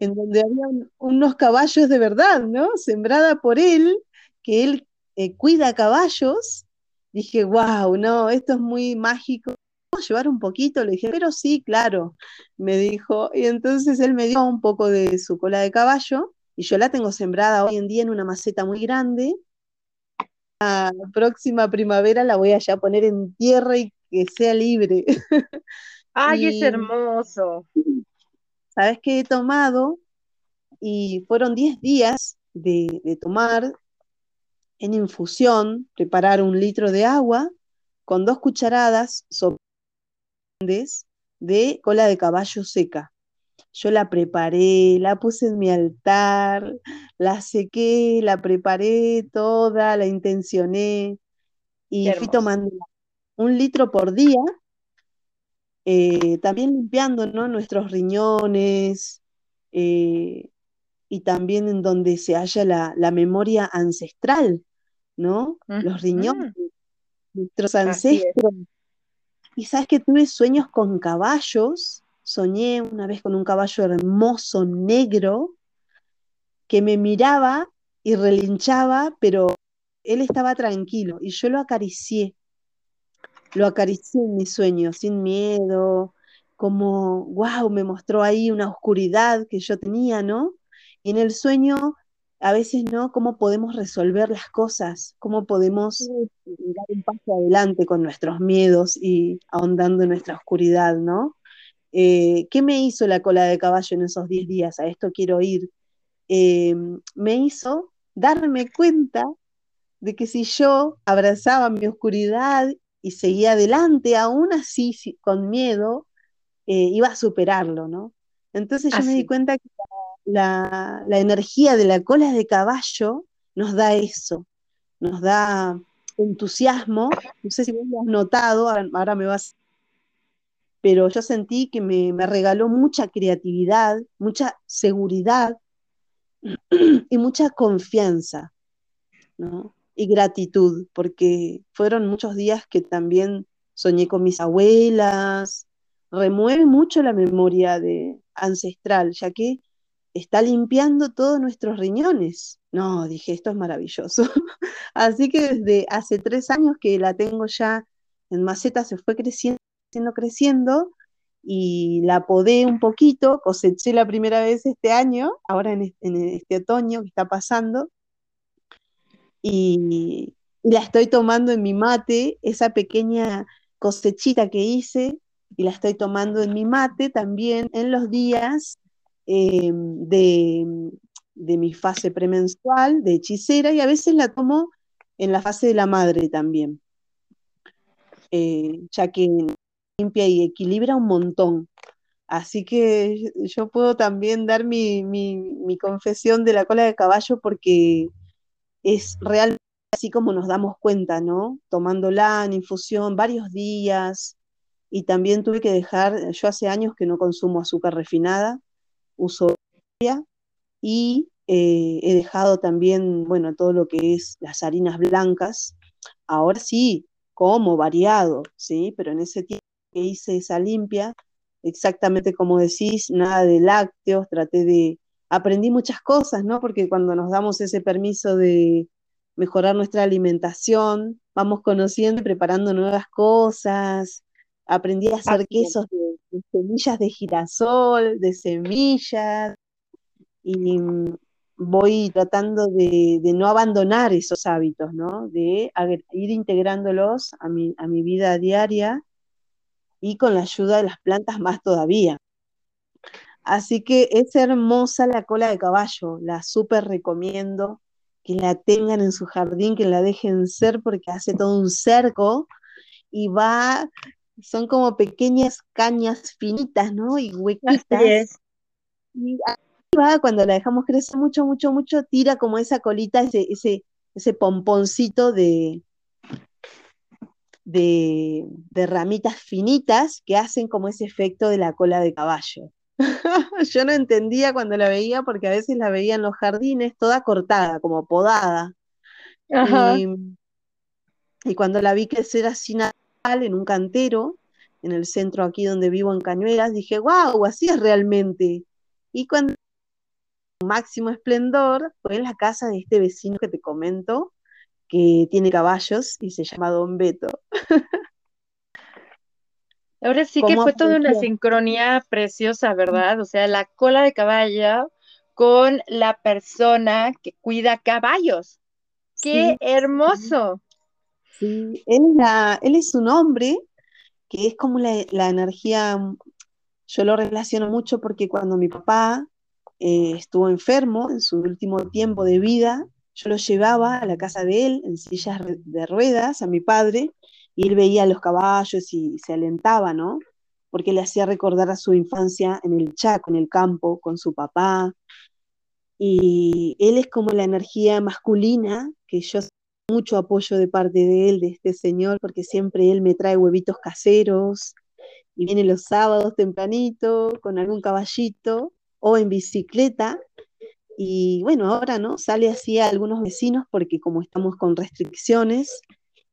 en donde había unos caballos de verdad, ¿no? Sembrada por él, que él eh, cuida caballos. Dije, wow, no, esto es muy mágico. ¿Puedo llevar un poquito? Le dije, pero sí, claro, me dijo. Y entonces él me dio un poco de su cola de caballo y yo la tengo sembrada hoy en día en una maceta muy grande. La próxima primavera la voy a ya poner en tierra y que sea libre. Ay, es hermoso. ¿Sabes qué he tomado? Y fueron 10 días de, tomar en infusión, preparar un litro de agua con dos cucharadas de cola de caballo seca. Yo la preparé, la puse en mi altar, la sequé, la preparé toda, la intencioné y fui tomando un litro por día, eh, también limpiando nuestros riñones eh, y también en donde se halla la, memoria ancestral, ¿no? Los riñones, nuestros ancestros. Y sabes que tuve sueños con caballos, soñé una vez con un caballo hermoso, negro, que me miraba y relinchaba, pero él estaba tranquilo y yo lo acaricié, lo acaricié en mi sueño, sin miedo, como, wow, me mostró ahí una oscuridad que yo tenía, ¿no? Y en el sueño, a veces, ¿no? Cómo podemos resolver las cosas, cómo podemos dar un paso adelante con nuestros miedos y ahondando en nuestra oscuridad, ¿no? Eh, ¿Qué me hizo la cola de caballo en esos 10 días? A esto quiero ir. Eh, me hizo darme cuenta de que si yo abrazaba mi oscuridad y seguía adelante, aún así con miedo, eh, iba a superarlo, ¿no? Entonces yo me di cuenta que la, energía de la cola de caballo nos da eso, nos da entusiasmo, no sé si vos lo has notado, ahora, me vas, pero yo sentí que me, me regaló mucha creatividad, mucha seguridad y mucha confianza, ¿no? Y gratitud, porque fueron muchos días que también soñé con mis abuelas, remueve mucho la memoria de ancestral, ya que está limpiando todos nuestros riñones. No, dije, esto es maravilloso. Así que desde hace tres años que la tengo ya en maceta, se fue creciendo, creciendo, y la podé un poquito, coseché la primera vez este año, ahora en este otoño que está pasando, y, la estoy tomando en mi mate, esa pequeña cosechita que hice, y la estoy tomando en mi mate también en los días eh, de, mi fase premenstrual, de hechicera, y a veces la tomo en la fase de la madre también, eh, ya que limpia y equilibra un montón. Así que yo puedo también dar mi, mi confesión de la cola de caballo porque es realmente así como nos damos cuenta, ¿no? Tomándola en infusión varios días y también tuve que dejar, yo hace años que no consumo azúcar refinada, uso y eh, he dejado también, bueno, todo lo que es las harinas blancas. Ahora sí, como variado, ¿sí? Pero en ese tiempo que hice esa limpia, exactamente como decís, nada de lácteos, traté de aprendí muchas cosas, ¿no? Porque cuando nos damos ese permiso de mejorar nuestra alimentación, vamos conociendo y preparando nuevas cosas. Aprendí a hacer quesos de, semillas de girasol, de semillas, y voy tratando de, no abandonar esos hábitos, ¿no? De ir integrándolos a mi, a mi vida diaria y con la ayuda de las plantas más todavía. Así que es hermosa la cola de caballo, la súper recomiendo que la tengan en su jardín, que la dejen ser porque hace todo un cerco y va, son como pequeñas cañas finitas, ¿no? Y huequitas. Y va, cuando la dejamos crecer mucho, mucho, mucho, tira como esa colita, ese, ese, ese pomponcito de, de, de ramitas finitas que hacen como ese efecto de la cola de caballo. Yo no entendía cuando la veía porque a veces la veía en los jardines toda cortada, como podada. Y, cuando la vi crecer así natural en un cantero, en el centro aquí donde vivo en Cañuelas, dije, wow, así es realmente. Y cuando máximo esplendor fue en la casa de este vecino que te comento, que tiene caballos y se llama Don Beto. Ahora sí que fue toda una sincronía preciosa, ¿verdad? O sea, la cola de caballo con la persona que cuida caballos. ¡Qué hermoso! Sí, él, él es un hombre que es como la, energía, yo lo relaciono mucho porque cuando mi papá eh, estuvo enfermo en su último tiempo de vida, yo lo llevaba a la casa de él en sillas de ruedas, a mi padre, y él veía los caballos y se alentaba, ¿no? Porque le hacía recordar a su infancia en el Chaco, en el campo, con su papá. Y él es como la energía masculina, que yo mucho apoyo de parte de él, de este señor, porque siempre él me trae huevitos caseros y viene los sábados tempranito con algún caballito o en bicicleta. Y bueno, ahora no, sale así a algunos vecinos porque como estamos con restricciones,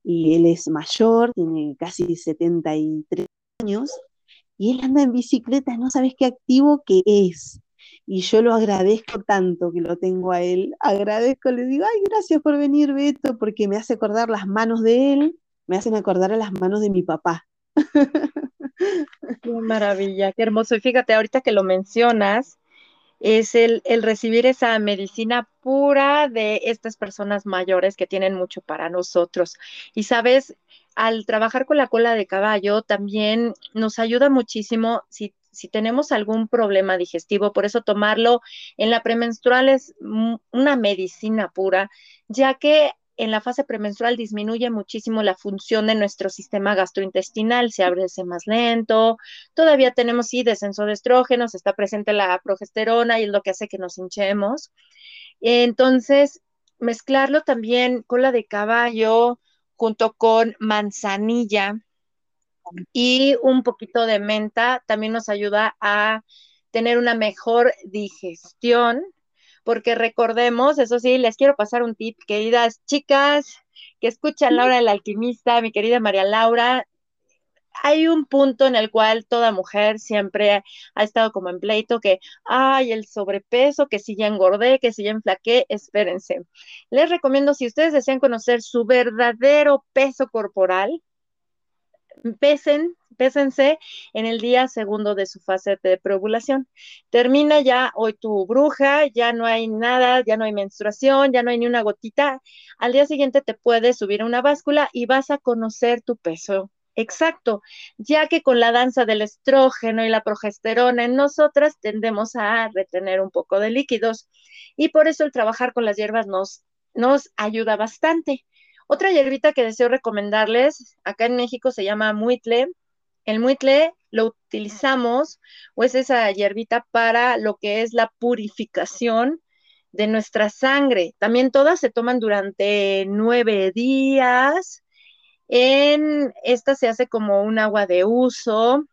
y él es mayor, tiene casi 73 años, y él anda en bicicleta, no sabes qué activo que es. y yo lo agradezco tanto que lo tengo a él. Agradezco, le digo, ay, gracias por venir, Beto, porque me hace acordar las manos de él, me hacen acordar a las manos de mi papá. Qué maravilla, qué hermoso. Y fíjate, ahorita que lo mencionas, es el, el, recibir esa medicina pura de estas personas mayores que tienen mucho para nosotros. Y sabes, al trabajar con la cola de caballo también nos ayuda muchísimo si si tenemos algún problema digestivo, por eso tomarlo en la premenstrual es una medicina pura, ya que en la fase premenstrual disminuye muchísimo la función de nuestro sistema gastrointestinal, se abre más lento, todavía tenemos sí descenso de estrógenos, está presente la progesterona y es lo que hace que nos hinchemos. Entonces, mezclarlo también con la de caballo junto con manzanilla, y un poquito de menta también nos ayuda a tener una mejor digestión, porque recordemos, eso sí, les quiero pasar un tip, queridas chicas que escuchan Laura del alquimista, mi querida María Laura, hay un punto en el cual toda mujer siempre ha estado como en pleito que, ay, el sobrepeso, que si ya engordé, que si ya enflaqué, espérense. Les recomiendo, si ustedes desean conocer su verdadero peso corporal, pesen, pésense en el día segundo de su fase de preovulación. Termina ya hoy tu bruja, ya no hay nada, ya no hay menstruación, ya no hay ni una gotita. Al día siguiente te puedes subir a una báscula y vas a conocer tu peso exacto, ya que con la danza del estrógeno y la progesterona en nosotras tendemos a retener un poco de líquidos y por eso el trabajar con las hierbas nos, nos ayuda bastante. Otra hierbita que deseo recomendarles, acá en México se llama muitle. El muitle lo utilizamos, o es esa hierbita para lo que es la purificación de nuestra sangre. También todas se toman durante nueve días. En esta se hace como un agua de uso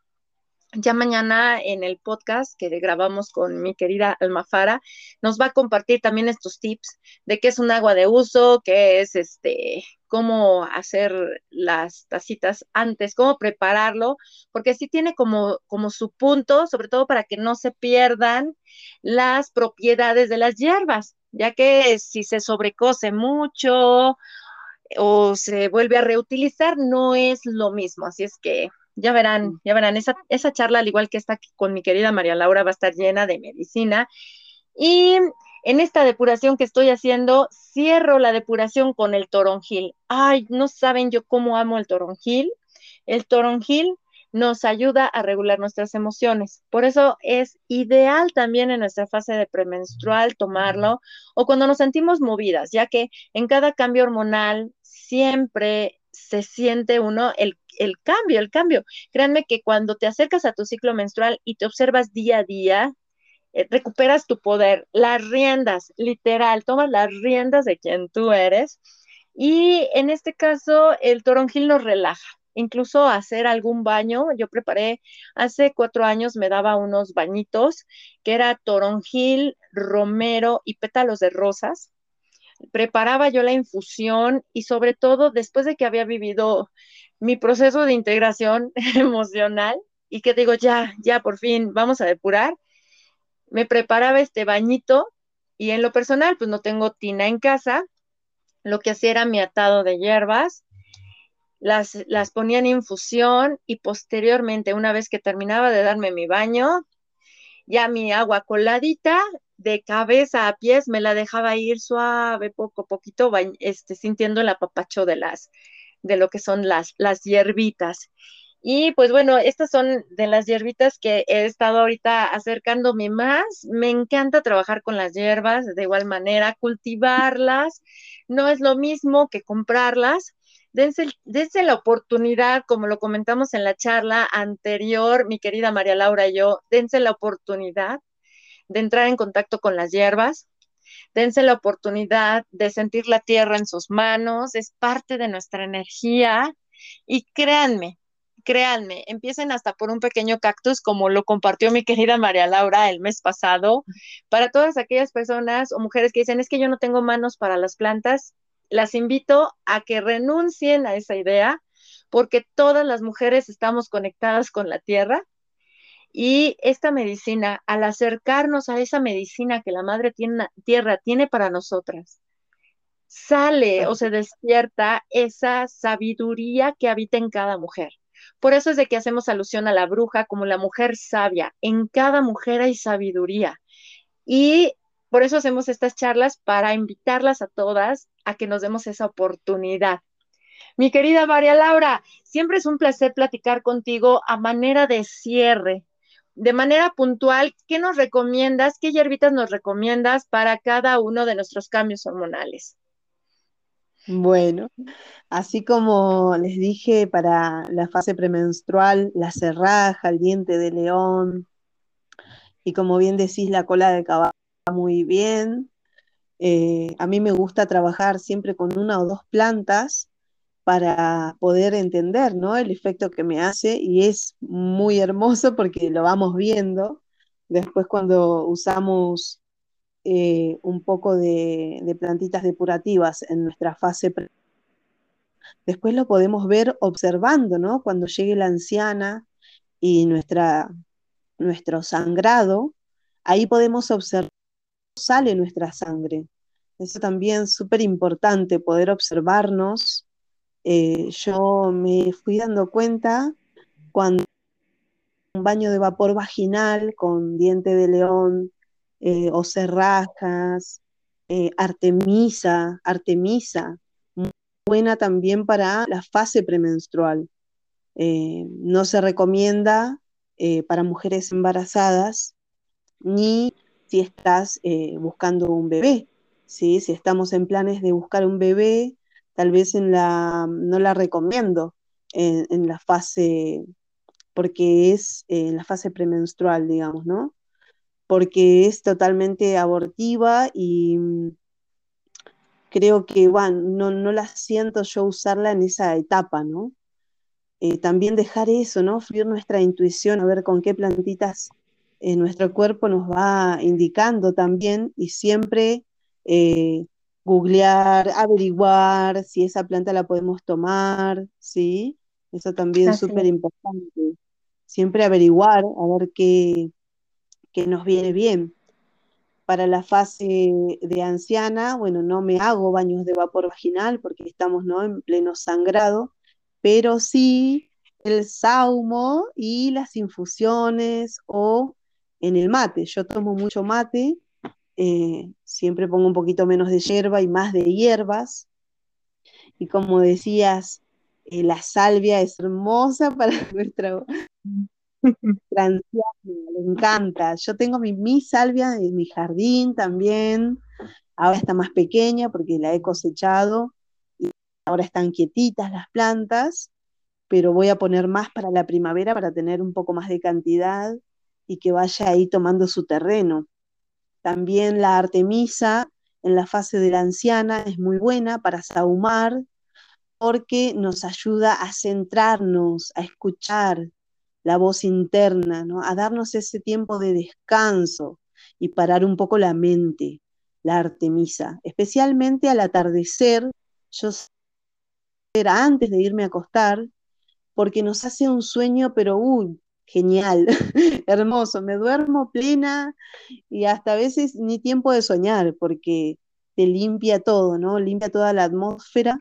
ya mañana en el podcast que grabamos con mi querida Almafara, nos va a compartir también estos tips de qué es un agua de uso, qué es este, cómo hacer las tacitas antes, cómo prepararlo, porque sí tiene como, como su punto, sobre todo para que no se pierdan las propiedades de las hierbas, ya que si se sobrecose mucho o se vuelve a reutilizar, no es lo mismo. Así es que ya verán, ya verán, esa, esa charla, al igual que esta con mi querida María Laura, va a estar llena de medicina. Y en esta depuración que estoy haciendo, cierro la depuración con el toronjil. Ay, no saben yo cómo amo el toronjil. El toronjil nos ayuda a regular nuestras emociones. Por eso es ideal también en nuestra fase de premenstrual tomarlo o cuando nos sentimos movidas, ya que en cada cambio hormonal siempre se siente uno el el cambio, el cambio. Créanme que cuando te acercas a tu ciclo menstrual y te observas día a día, eh, recuperas tu poder, las riendas, literal, tomas las riendas de quien tú eres. Y en este caso, el toronjil nos relaja. Incluso hacer algún baño, yo preparé hace cuatro años, me daba unos bañitos que era toronjil, romero y pétalos de rosas preparaba yo la infusión y sobre todo después de que había vivido mi proceso de integración emocional y que digo, ya, ya, por fin, vamos a depurar, me preparaba este bañito y en lo personal, pues no tengo tina en casa, lo que hacía era mi atado de hierbas, las, las ponía en infusión y posteriormente, una vez que terminaba de darme mi baño, ya mi agua coladita, de cabeza a pies, me la dejaba ir suave, poco a poquito, este, sintiendo el apapacho de las, de lo que son las, las hierbitas. Y pues bueno, estas son de las hierbitas que he estado ahorita acercándome más. Me encanta trabajar con las hierbas, de igual manera, cultivarlas. No es lo mismo que comprarlas. Dense, dense, la oportunidad, como lo comentamos en la charla anterior, mi querida María Laura y yo, dense la oportunidad de entrar en contacto con las hierbas, dense la oportunidad de sentir la tierra en sus manos, es parte de nuestra energía y créanme, créanme, empiecen hasta por un pequeño cactus como lo compartió mi querida María Laura el mes pasado, para todas aquellas personas o mujeres que dicen es que yo no tengo manos para las plantas, las invito a que renuncien a esa idea porque todas las mujeres estamos conectadas con la tierra. Y esta medicina, al acercarnos a esa medicina que la Madre Tierra tiene para nosotras, sale o se despierta esa sabiduría que habita en cada mujer. Por eso es de que hacemos alusión a la bruja como la mujer sabia. En cada mujer hay sabiduría. Y por eso hacemos estas charlas para invitarlas a todas a que nos demos esa oportunidad. Mi querida María Laura, siempre es un placer platicar contigo a manera de cierre. De manera puntual, ¿qué nos recomiendas? ¿Qué hierbitas nos recomiendas para cada uno de nuestros cambios hormonales? Bueno, así como les dije para la fase premenstrual, la cerraja, el diente de león, y como bien decís, la cola de caballo muy bien. Eh, a mí me gusta trabajar siempre con una o dos plantas para poder entender ¿no? el efecto que me hace y es muy hermoso porque lo vamos viendo. Después cuando usamos eh, un poco de, plantitas depurativas en nuestra fase. Después lo podemos ver observando, ¿no? Cuando llegue la anciana y nuestra, nuestro sangrado, ahí podemos observar sale nuestra sangre. Eso también es súper importante, poder observarnos. Eh, yo me fui dando cuenta cuando un baño de vapor vaginal con diente de león, eh, o eh, artemisa, artemisa, muy buena también para la fase premenstrual. Eh, no se recomienda para mujeres embarazadas ni si estás buscando un bebé. ¿sí? Si estamos en planes de buscar un bebé, tal vez en la, no la recomiendo en, en la fase, porque es en la fase premenstrual, digamos, ¿no? Porque es totalmente abortiva y mm, creo que, bueno, no, no la siento yo usarla en esa etapa, ¿no? Eh, también dejar eso, ¿no? Fluir nuestra intuición, a ver con qué plantitas eh, nuestro cuerpo nos va indicando también y siempre eh, googlear, averiguar si esa planta la podemos tomar, ¿sí? Eso también es súper importante. Siempre averiguar, a ver qué, que nos viene bien. Para la fase de anciana, bueno, no me hago baños de vapor vaginal porque estamos ¿no? en pleno sangrado, pero sí el saumo y las infusiones o en el mate. Yo tomo mucho mate, eh, siempre pongo un poquito menos de hierba y más de hierbas. Y como decías, eh, la salvia es hermosa para nuestra le encanta. Yo tengo mi, mi salvia en mi jardín también. Ahora está más pequeña porque la he cosechado y ahora están quietitas las plantas, pero voy a poner más para la primavera para tener un poco más de cantidad y que vaya ahí tomando su terreno. También la artemisa en la fase de la anciana es muy buena para sahumar porque nos ayuda a centrarnos, a escuchar, la voz interna, ¿no? a darnos ese tiempo de descanso y parar un poco la mente, la Artemisa, especialmente al atardecer, yo era antes de irme a acostar, porque nos hace un sueño, pero uy, genial, hermoso, me duermo plena y hasta a veces ni tiempo de soñar, porque te limpia todo, ¿no? Limpia toda la atmósfera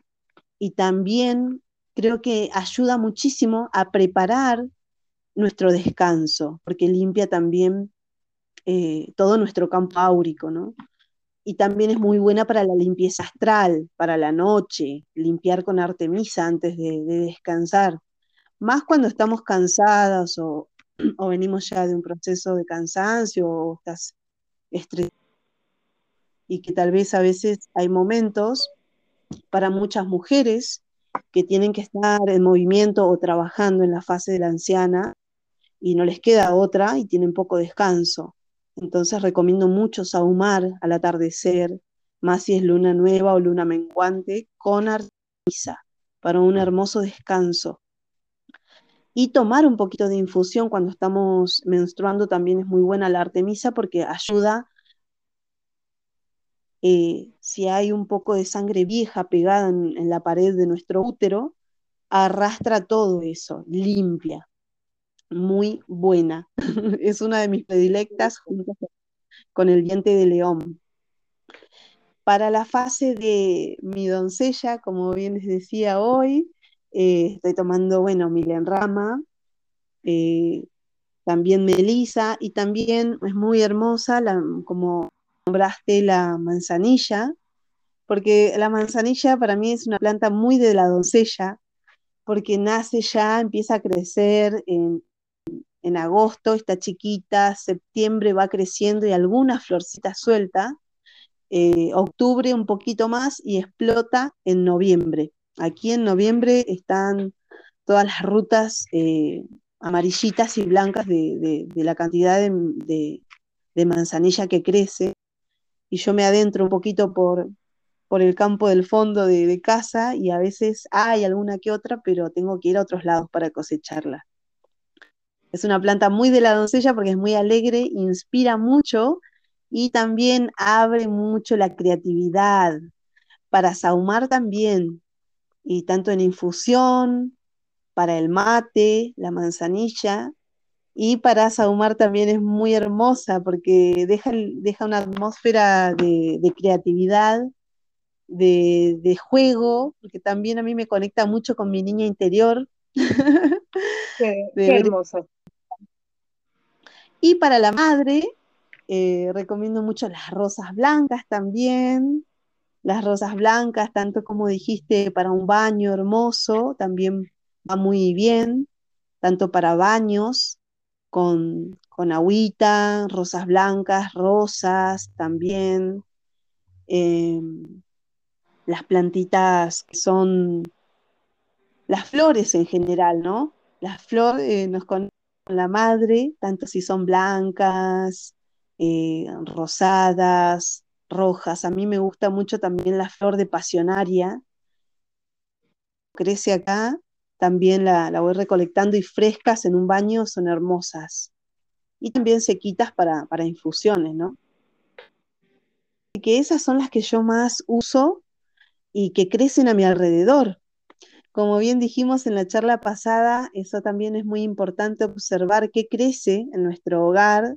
y también creo que ayuda muchísimo a preparar nuestro descanso, porque limpia también eh, todo nuestro campo áurico, ¿no? Y también es muy buena para la limpieza astral, para la noche, limpiar con Artemisa antes de, descansar. Más cuando estamos cansadas o, o, venimos ya de un proceso de cansancio o estás estresadas y que tal vez a veces hay momentos para muchas mujeres que tienen que estar en movimiento o trabajando en la fase de la anciana y no les queda otra y tienen poco descanso. Entonces recomiendo mucho sahumar al atardecer, más si es luna nueva o luna menguante, con artemisa para un hermoso descanso. Y tomar un poquito de infusión cuando estamos menstruando también es muy buena la artemisa porque ayuda, eh, si hay un poco de sangre vieja pegada en la pared de nuestro útero, arrastra todo eso, limpia muy buena. es una de mis predilectas junto con el diente de león. Para la fase de mi doncella, como bien les decía hoy, eh, estoy tomando, bueno, milenrama, eh, también melisa y también es muy hermosa, la, como nombraste, la manzanilla, porque la manzanilla para mí es una planta muy de la doncella, porque nace ya, empieza a crecer en, en agosto, está chiquita, septiembre va creciendo y algunas florcitas suelta, eh, octubre un poquito más y explota en noviembre. Aquí en noviembre están todas las rutas eh, amarillitas y blancas de, la cantidad de, manzanilla que crece. Y yo me adentro un poquito por, por el campo del fondo de, casa y a veces hay alguna que otra, pero tengo que ir a otros lados para cosecharla. Es una planta muy de la doncella porque es muy alegre, inspira mucho y también abre mucho la creatividad para sahumar también, y tanto en infusión, para el mate, la manzanilla, y para sahumar también es muy hermosa porque deja, deja una atmósfera de, creatividad, de, juego, porque también a mí me conecta mucho con mi niña interior. Qué, hermoso. Y para la madre, eh, recomiendo mucho las rosas blancas también. Las rosas blancas, tanto como dijiste, para un baño hermoso, también va muy bien, tanto para baños con, con agüita, rosas blancas, rosas también. Em, las plantitas que son las flores en general, ¿no? Las flores eh, nos conectan con la madre, tanto si son blancas, eh, rosadas, rojas. A mí me gusta mucho también la flor de pasionaria. Crece acá, también la, voy recolectando y frescas en un baño son hermosas. Y también sequitas para, para infusiones, ¿no? Que esas son las que yo más uso y que crecen a mi alrededor. Como bien dijimos en la charla pasada, eso también es muy importante observar qué crece en nuestro hogar,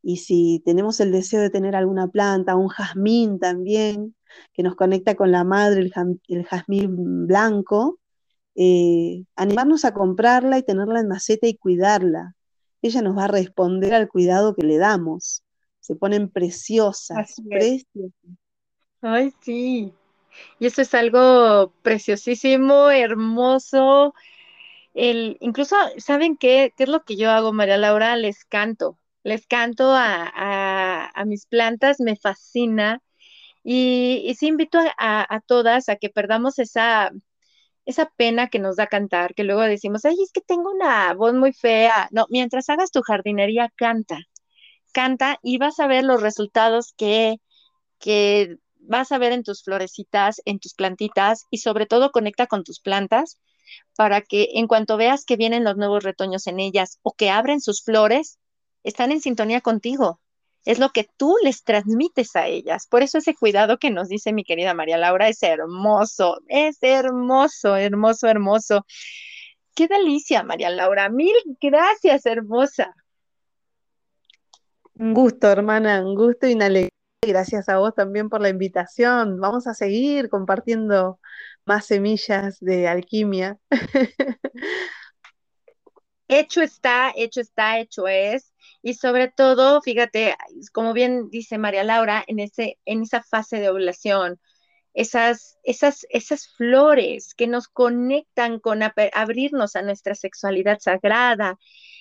y si tenemos el deseo de tener alguna planta, un jazmín también, que nos conecta con la madre, el, jazmín blanco, eh, animarnos a comprarla y tenerla en maceta y cuidarla. Ella nos va a responder al cuidado que le damos. Se ponen preciosas, preciosas. Ay, sí. Y eso es algo preciosísimo, hermoso. El, incluso, ¿saben qué? ¿Qué es lo que yo hago, María Laura? Les canto les canto a, mis plantas, me fascina. Y, sí invito a, todas a que perdamos esa, esa pena que nos da cantar, que luego decimos, ay, es que tengo una voz muy fea. No, mientras hagas tu jardinería, canta, canta y vas a ver los resultados que, que vas a ver en tus florecitas, en tus plantitas y sobre todo conecta con tus plantas para que en cuanto veas que vienen los nuevos retoños en ellas o que abren sus flores, están en sintonía contigo. Es lo que tú les transmites a ellas. Por eso ese cuidado que nos dice mi querida María Laura es hermoso, es hermoso, hermoso, hermoso. Qué delicia, María Laura. Mil gracias, hermosa. Un gusto, hermana, un gusto y una alegría. Gracias a vos también por la invitación. Vamos a seguir compartiendo más semillas de alquimia. hecho está, hecho está, hecho es. Y sobre todo, fíjate, como bien dice María Laura, en, ese, en esa fase de ovulación, esas, esas, esas flores que nos conectan con abrirnos a nuestra sexualidad sagrada.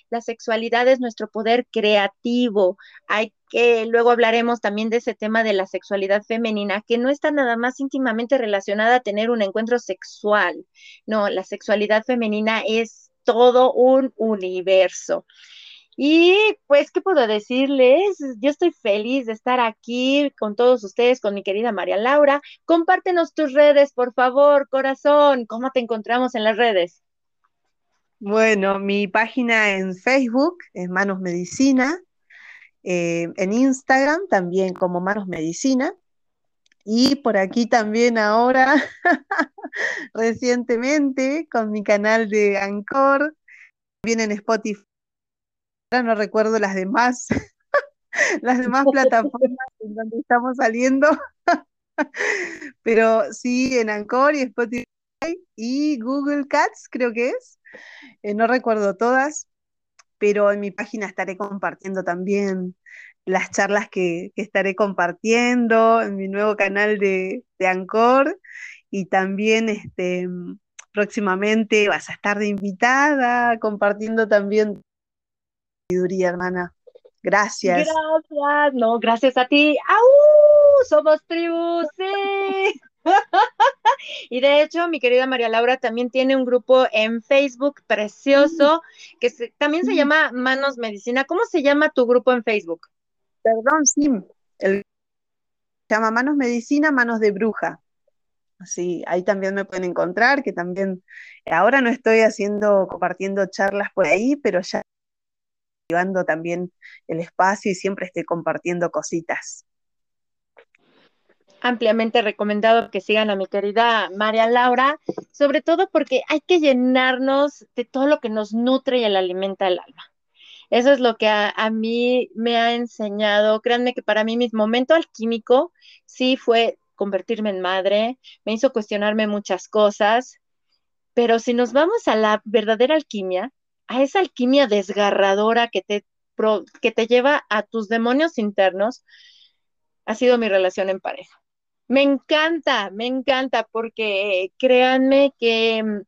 La sexualidad es nuestro poder creativo. Hay que, luego hablaremos también de ese tema de la sexualidad femenina, que no está nada más íntimamente relacionada a tener un encuentro sexual. No, la sexualidad femenina es todo un universo. Y pues, ¿qué puedo decirles? Yo estoy feliz de estar aquí con todos ustedes, con mi querida María Laura. Compártenos tus redes, por favor, corazón. ¿Cómo te encontramos en las redes? Bueno, mi página en Facebook es Manos Medicina, eh, en Instagram también como Manos Medicina, y por aquí también ahora, recientemente, con mi canal de Anchor, viene en Spotify ahora no recuerdo las demás, las demás plataformas en donde estamos saliendo, pero sí en Anchor y Spotify y Google Cats, creo que es. Eh, no recuerdo todas, pero en mi página estaré compartiendo también las charlas que, estaré compartiendo en mi nuevo canal de, de Anchor y también este, próximamente vas a estar de invitada compartiendo también sabiduría, hermana. Gracias. Gracias, no, gracias a ti. ¡Au! Somos tribus, sí. y de hecho, mi querida María Laura también tiene un grupo en Facebook precioso que también se llama Manos Medicina. ¿Cómo se llama tu grupo en Facebook? Perdón, sí. El, se llama Manos Medicina, Manos de Bruja. Sí, ahí también me pueden encontrar, que también ahora no estoy haciendo, compartiendo charlas por ahí, pero ya llevando también el espacio y siempre estoy compartiendo cositas. Ampliamente recomendado que sigan a mi querida María Laura, sobre todo porque hay que llenarnos de todo lo que nos nutre y alimenta el alma. Eso es lo que a, a, mí me ha enseñado. Créanme que para mí mi momento alquímico sí fue convertirme en madre, me hizo cuestionarme muchas cosas, pero si nos vamos a la verdadera alquimia, a esa alquimia desgarradora que te, que te lleva a tus demonios internos, ha sido mi relación en pareja. Me encanta, me encanta, porque créanme que mm,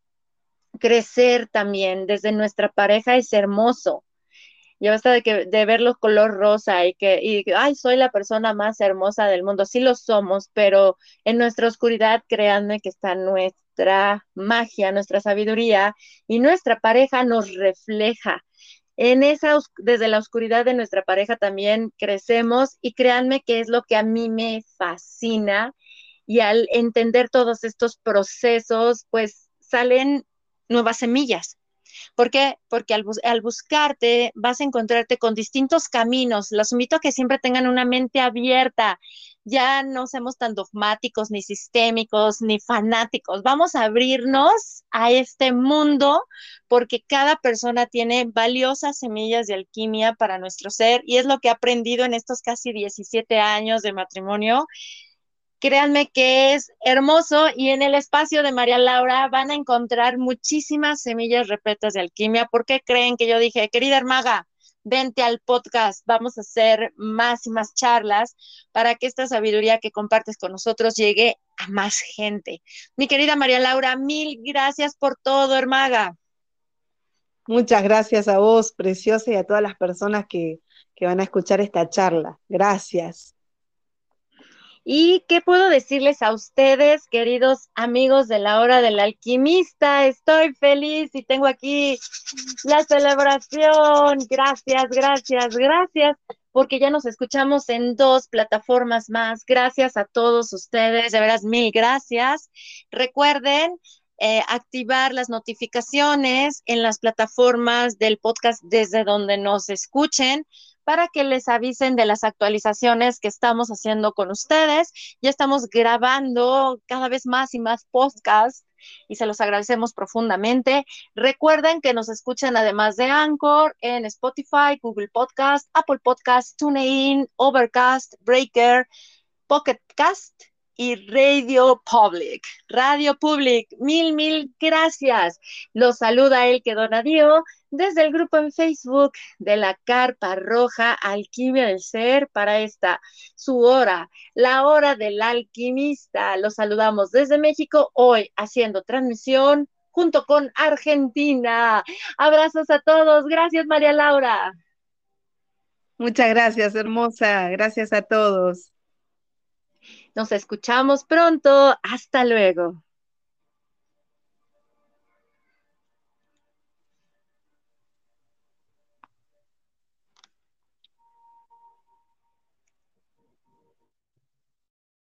crecer también desde nuestra pareja es hermoso ya basta de, que, verlo color rosa y que, y, ay, soy la persona más hermosa del mundo. Sí lo somos, pero en nuestra oscuridad, créanme que está nuestra magia, nuestra sabiduría y nuestra pareja nos refleja. En esa, desde la oscuridad de nuestra pareja también crecemos y créanme que es lo que a mí me fascina y al entender todos estos procesos, pues salen nuevas semillas ¿Por qué? Porque al, buscarte vas a encontrarte con distintos caminos. Los invito a que siempre tengan una mente abierta. Ya no seamos tan dogmáticos, ni sistémicos, ni fanáticos. Vamos a abrirnos a este mundo porque cada persona tiene valiosas semillas de alquimia para nuestro ser y es lo que he aprendido en estos casi 17 años de matrimonio Créanme que es hermoso y en el espacio de María Laura van a encontrar muchísimas semillas repletas de alquimia. ¿Por qué creen que yo dije, querida hermaga, vente al podcast, vamos a hacer más y más charlas para que esta sabiduría que compartes con nosotros llegue a más gente. Mi querida María Laura, mil gracias por todo, hermaga. Muchas gracias a vos, preciosa, y a todas las personas que, que van a escuchar esta charla. Gracias. ¿Y qué puedo decirles a ustedes, queridos amigos de la hora del alquimista? Estoy feliz y tengo aquí la celebración. Gracias, gracias, gracias, porque ya nos escuchamos en dos plataformas más. Gracias a todos ustedes, de veras, mil gracias. Recuerden eh, activar las notificaciones en las plataformas del podcast desde donde nos escuchen para que les avisen de las actualizaciones que estamos haciendo con ustedes. Ya estamos grabando cada vez más y más podcasts y se los agradecemos profundamente. Recuerden que nos escuchan además de Anchor en Spotify, Google Podcast, Apple Podcast, TuneIn, Overcast, Breaker, Pocket Cast y Radio Public. Radio Public, mil, mil gracias. Los saluda el que donadío desde el grupo en Facebook de la Carpa Roja Alquimia del Ser para esta su hora, la hora del alquimista. Los saludamos desde México hoy haciendo transmisión junto con Argentina. Abrazos a todos. Gracias, María Laura. Muchas gracias, hermosa. Gracias a todos. Nos escuchamos pronto. Hasta luego.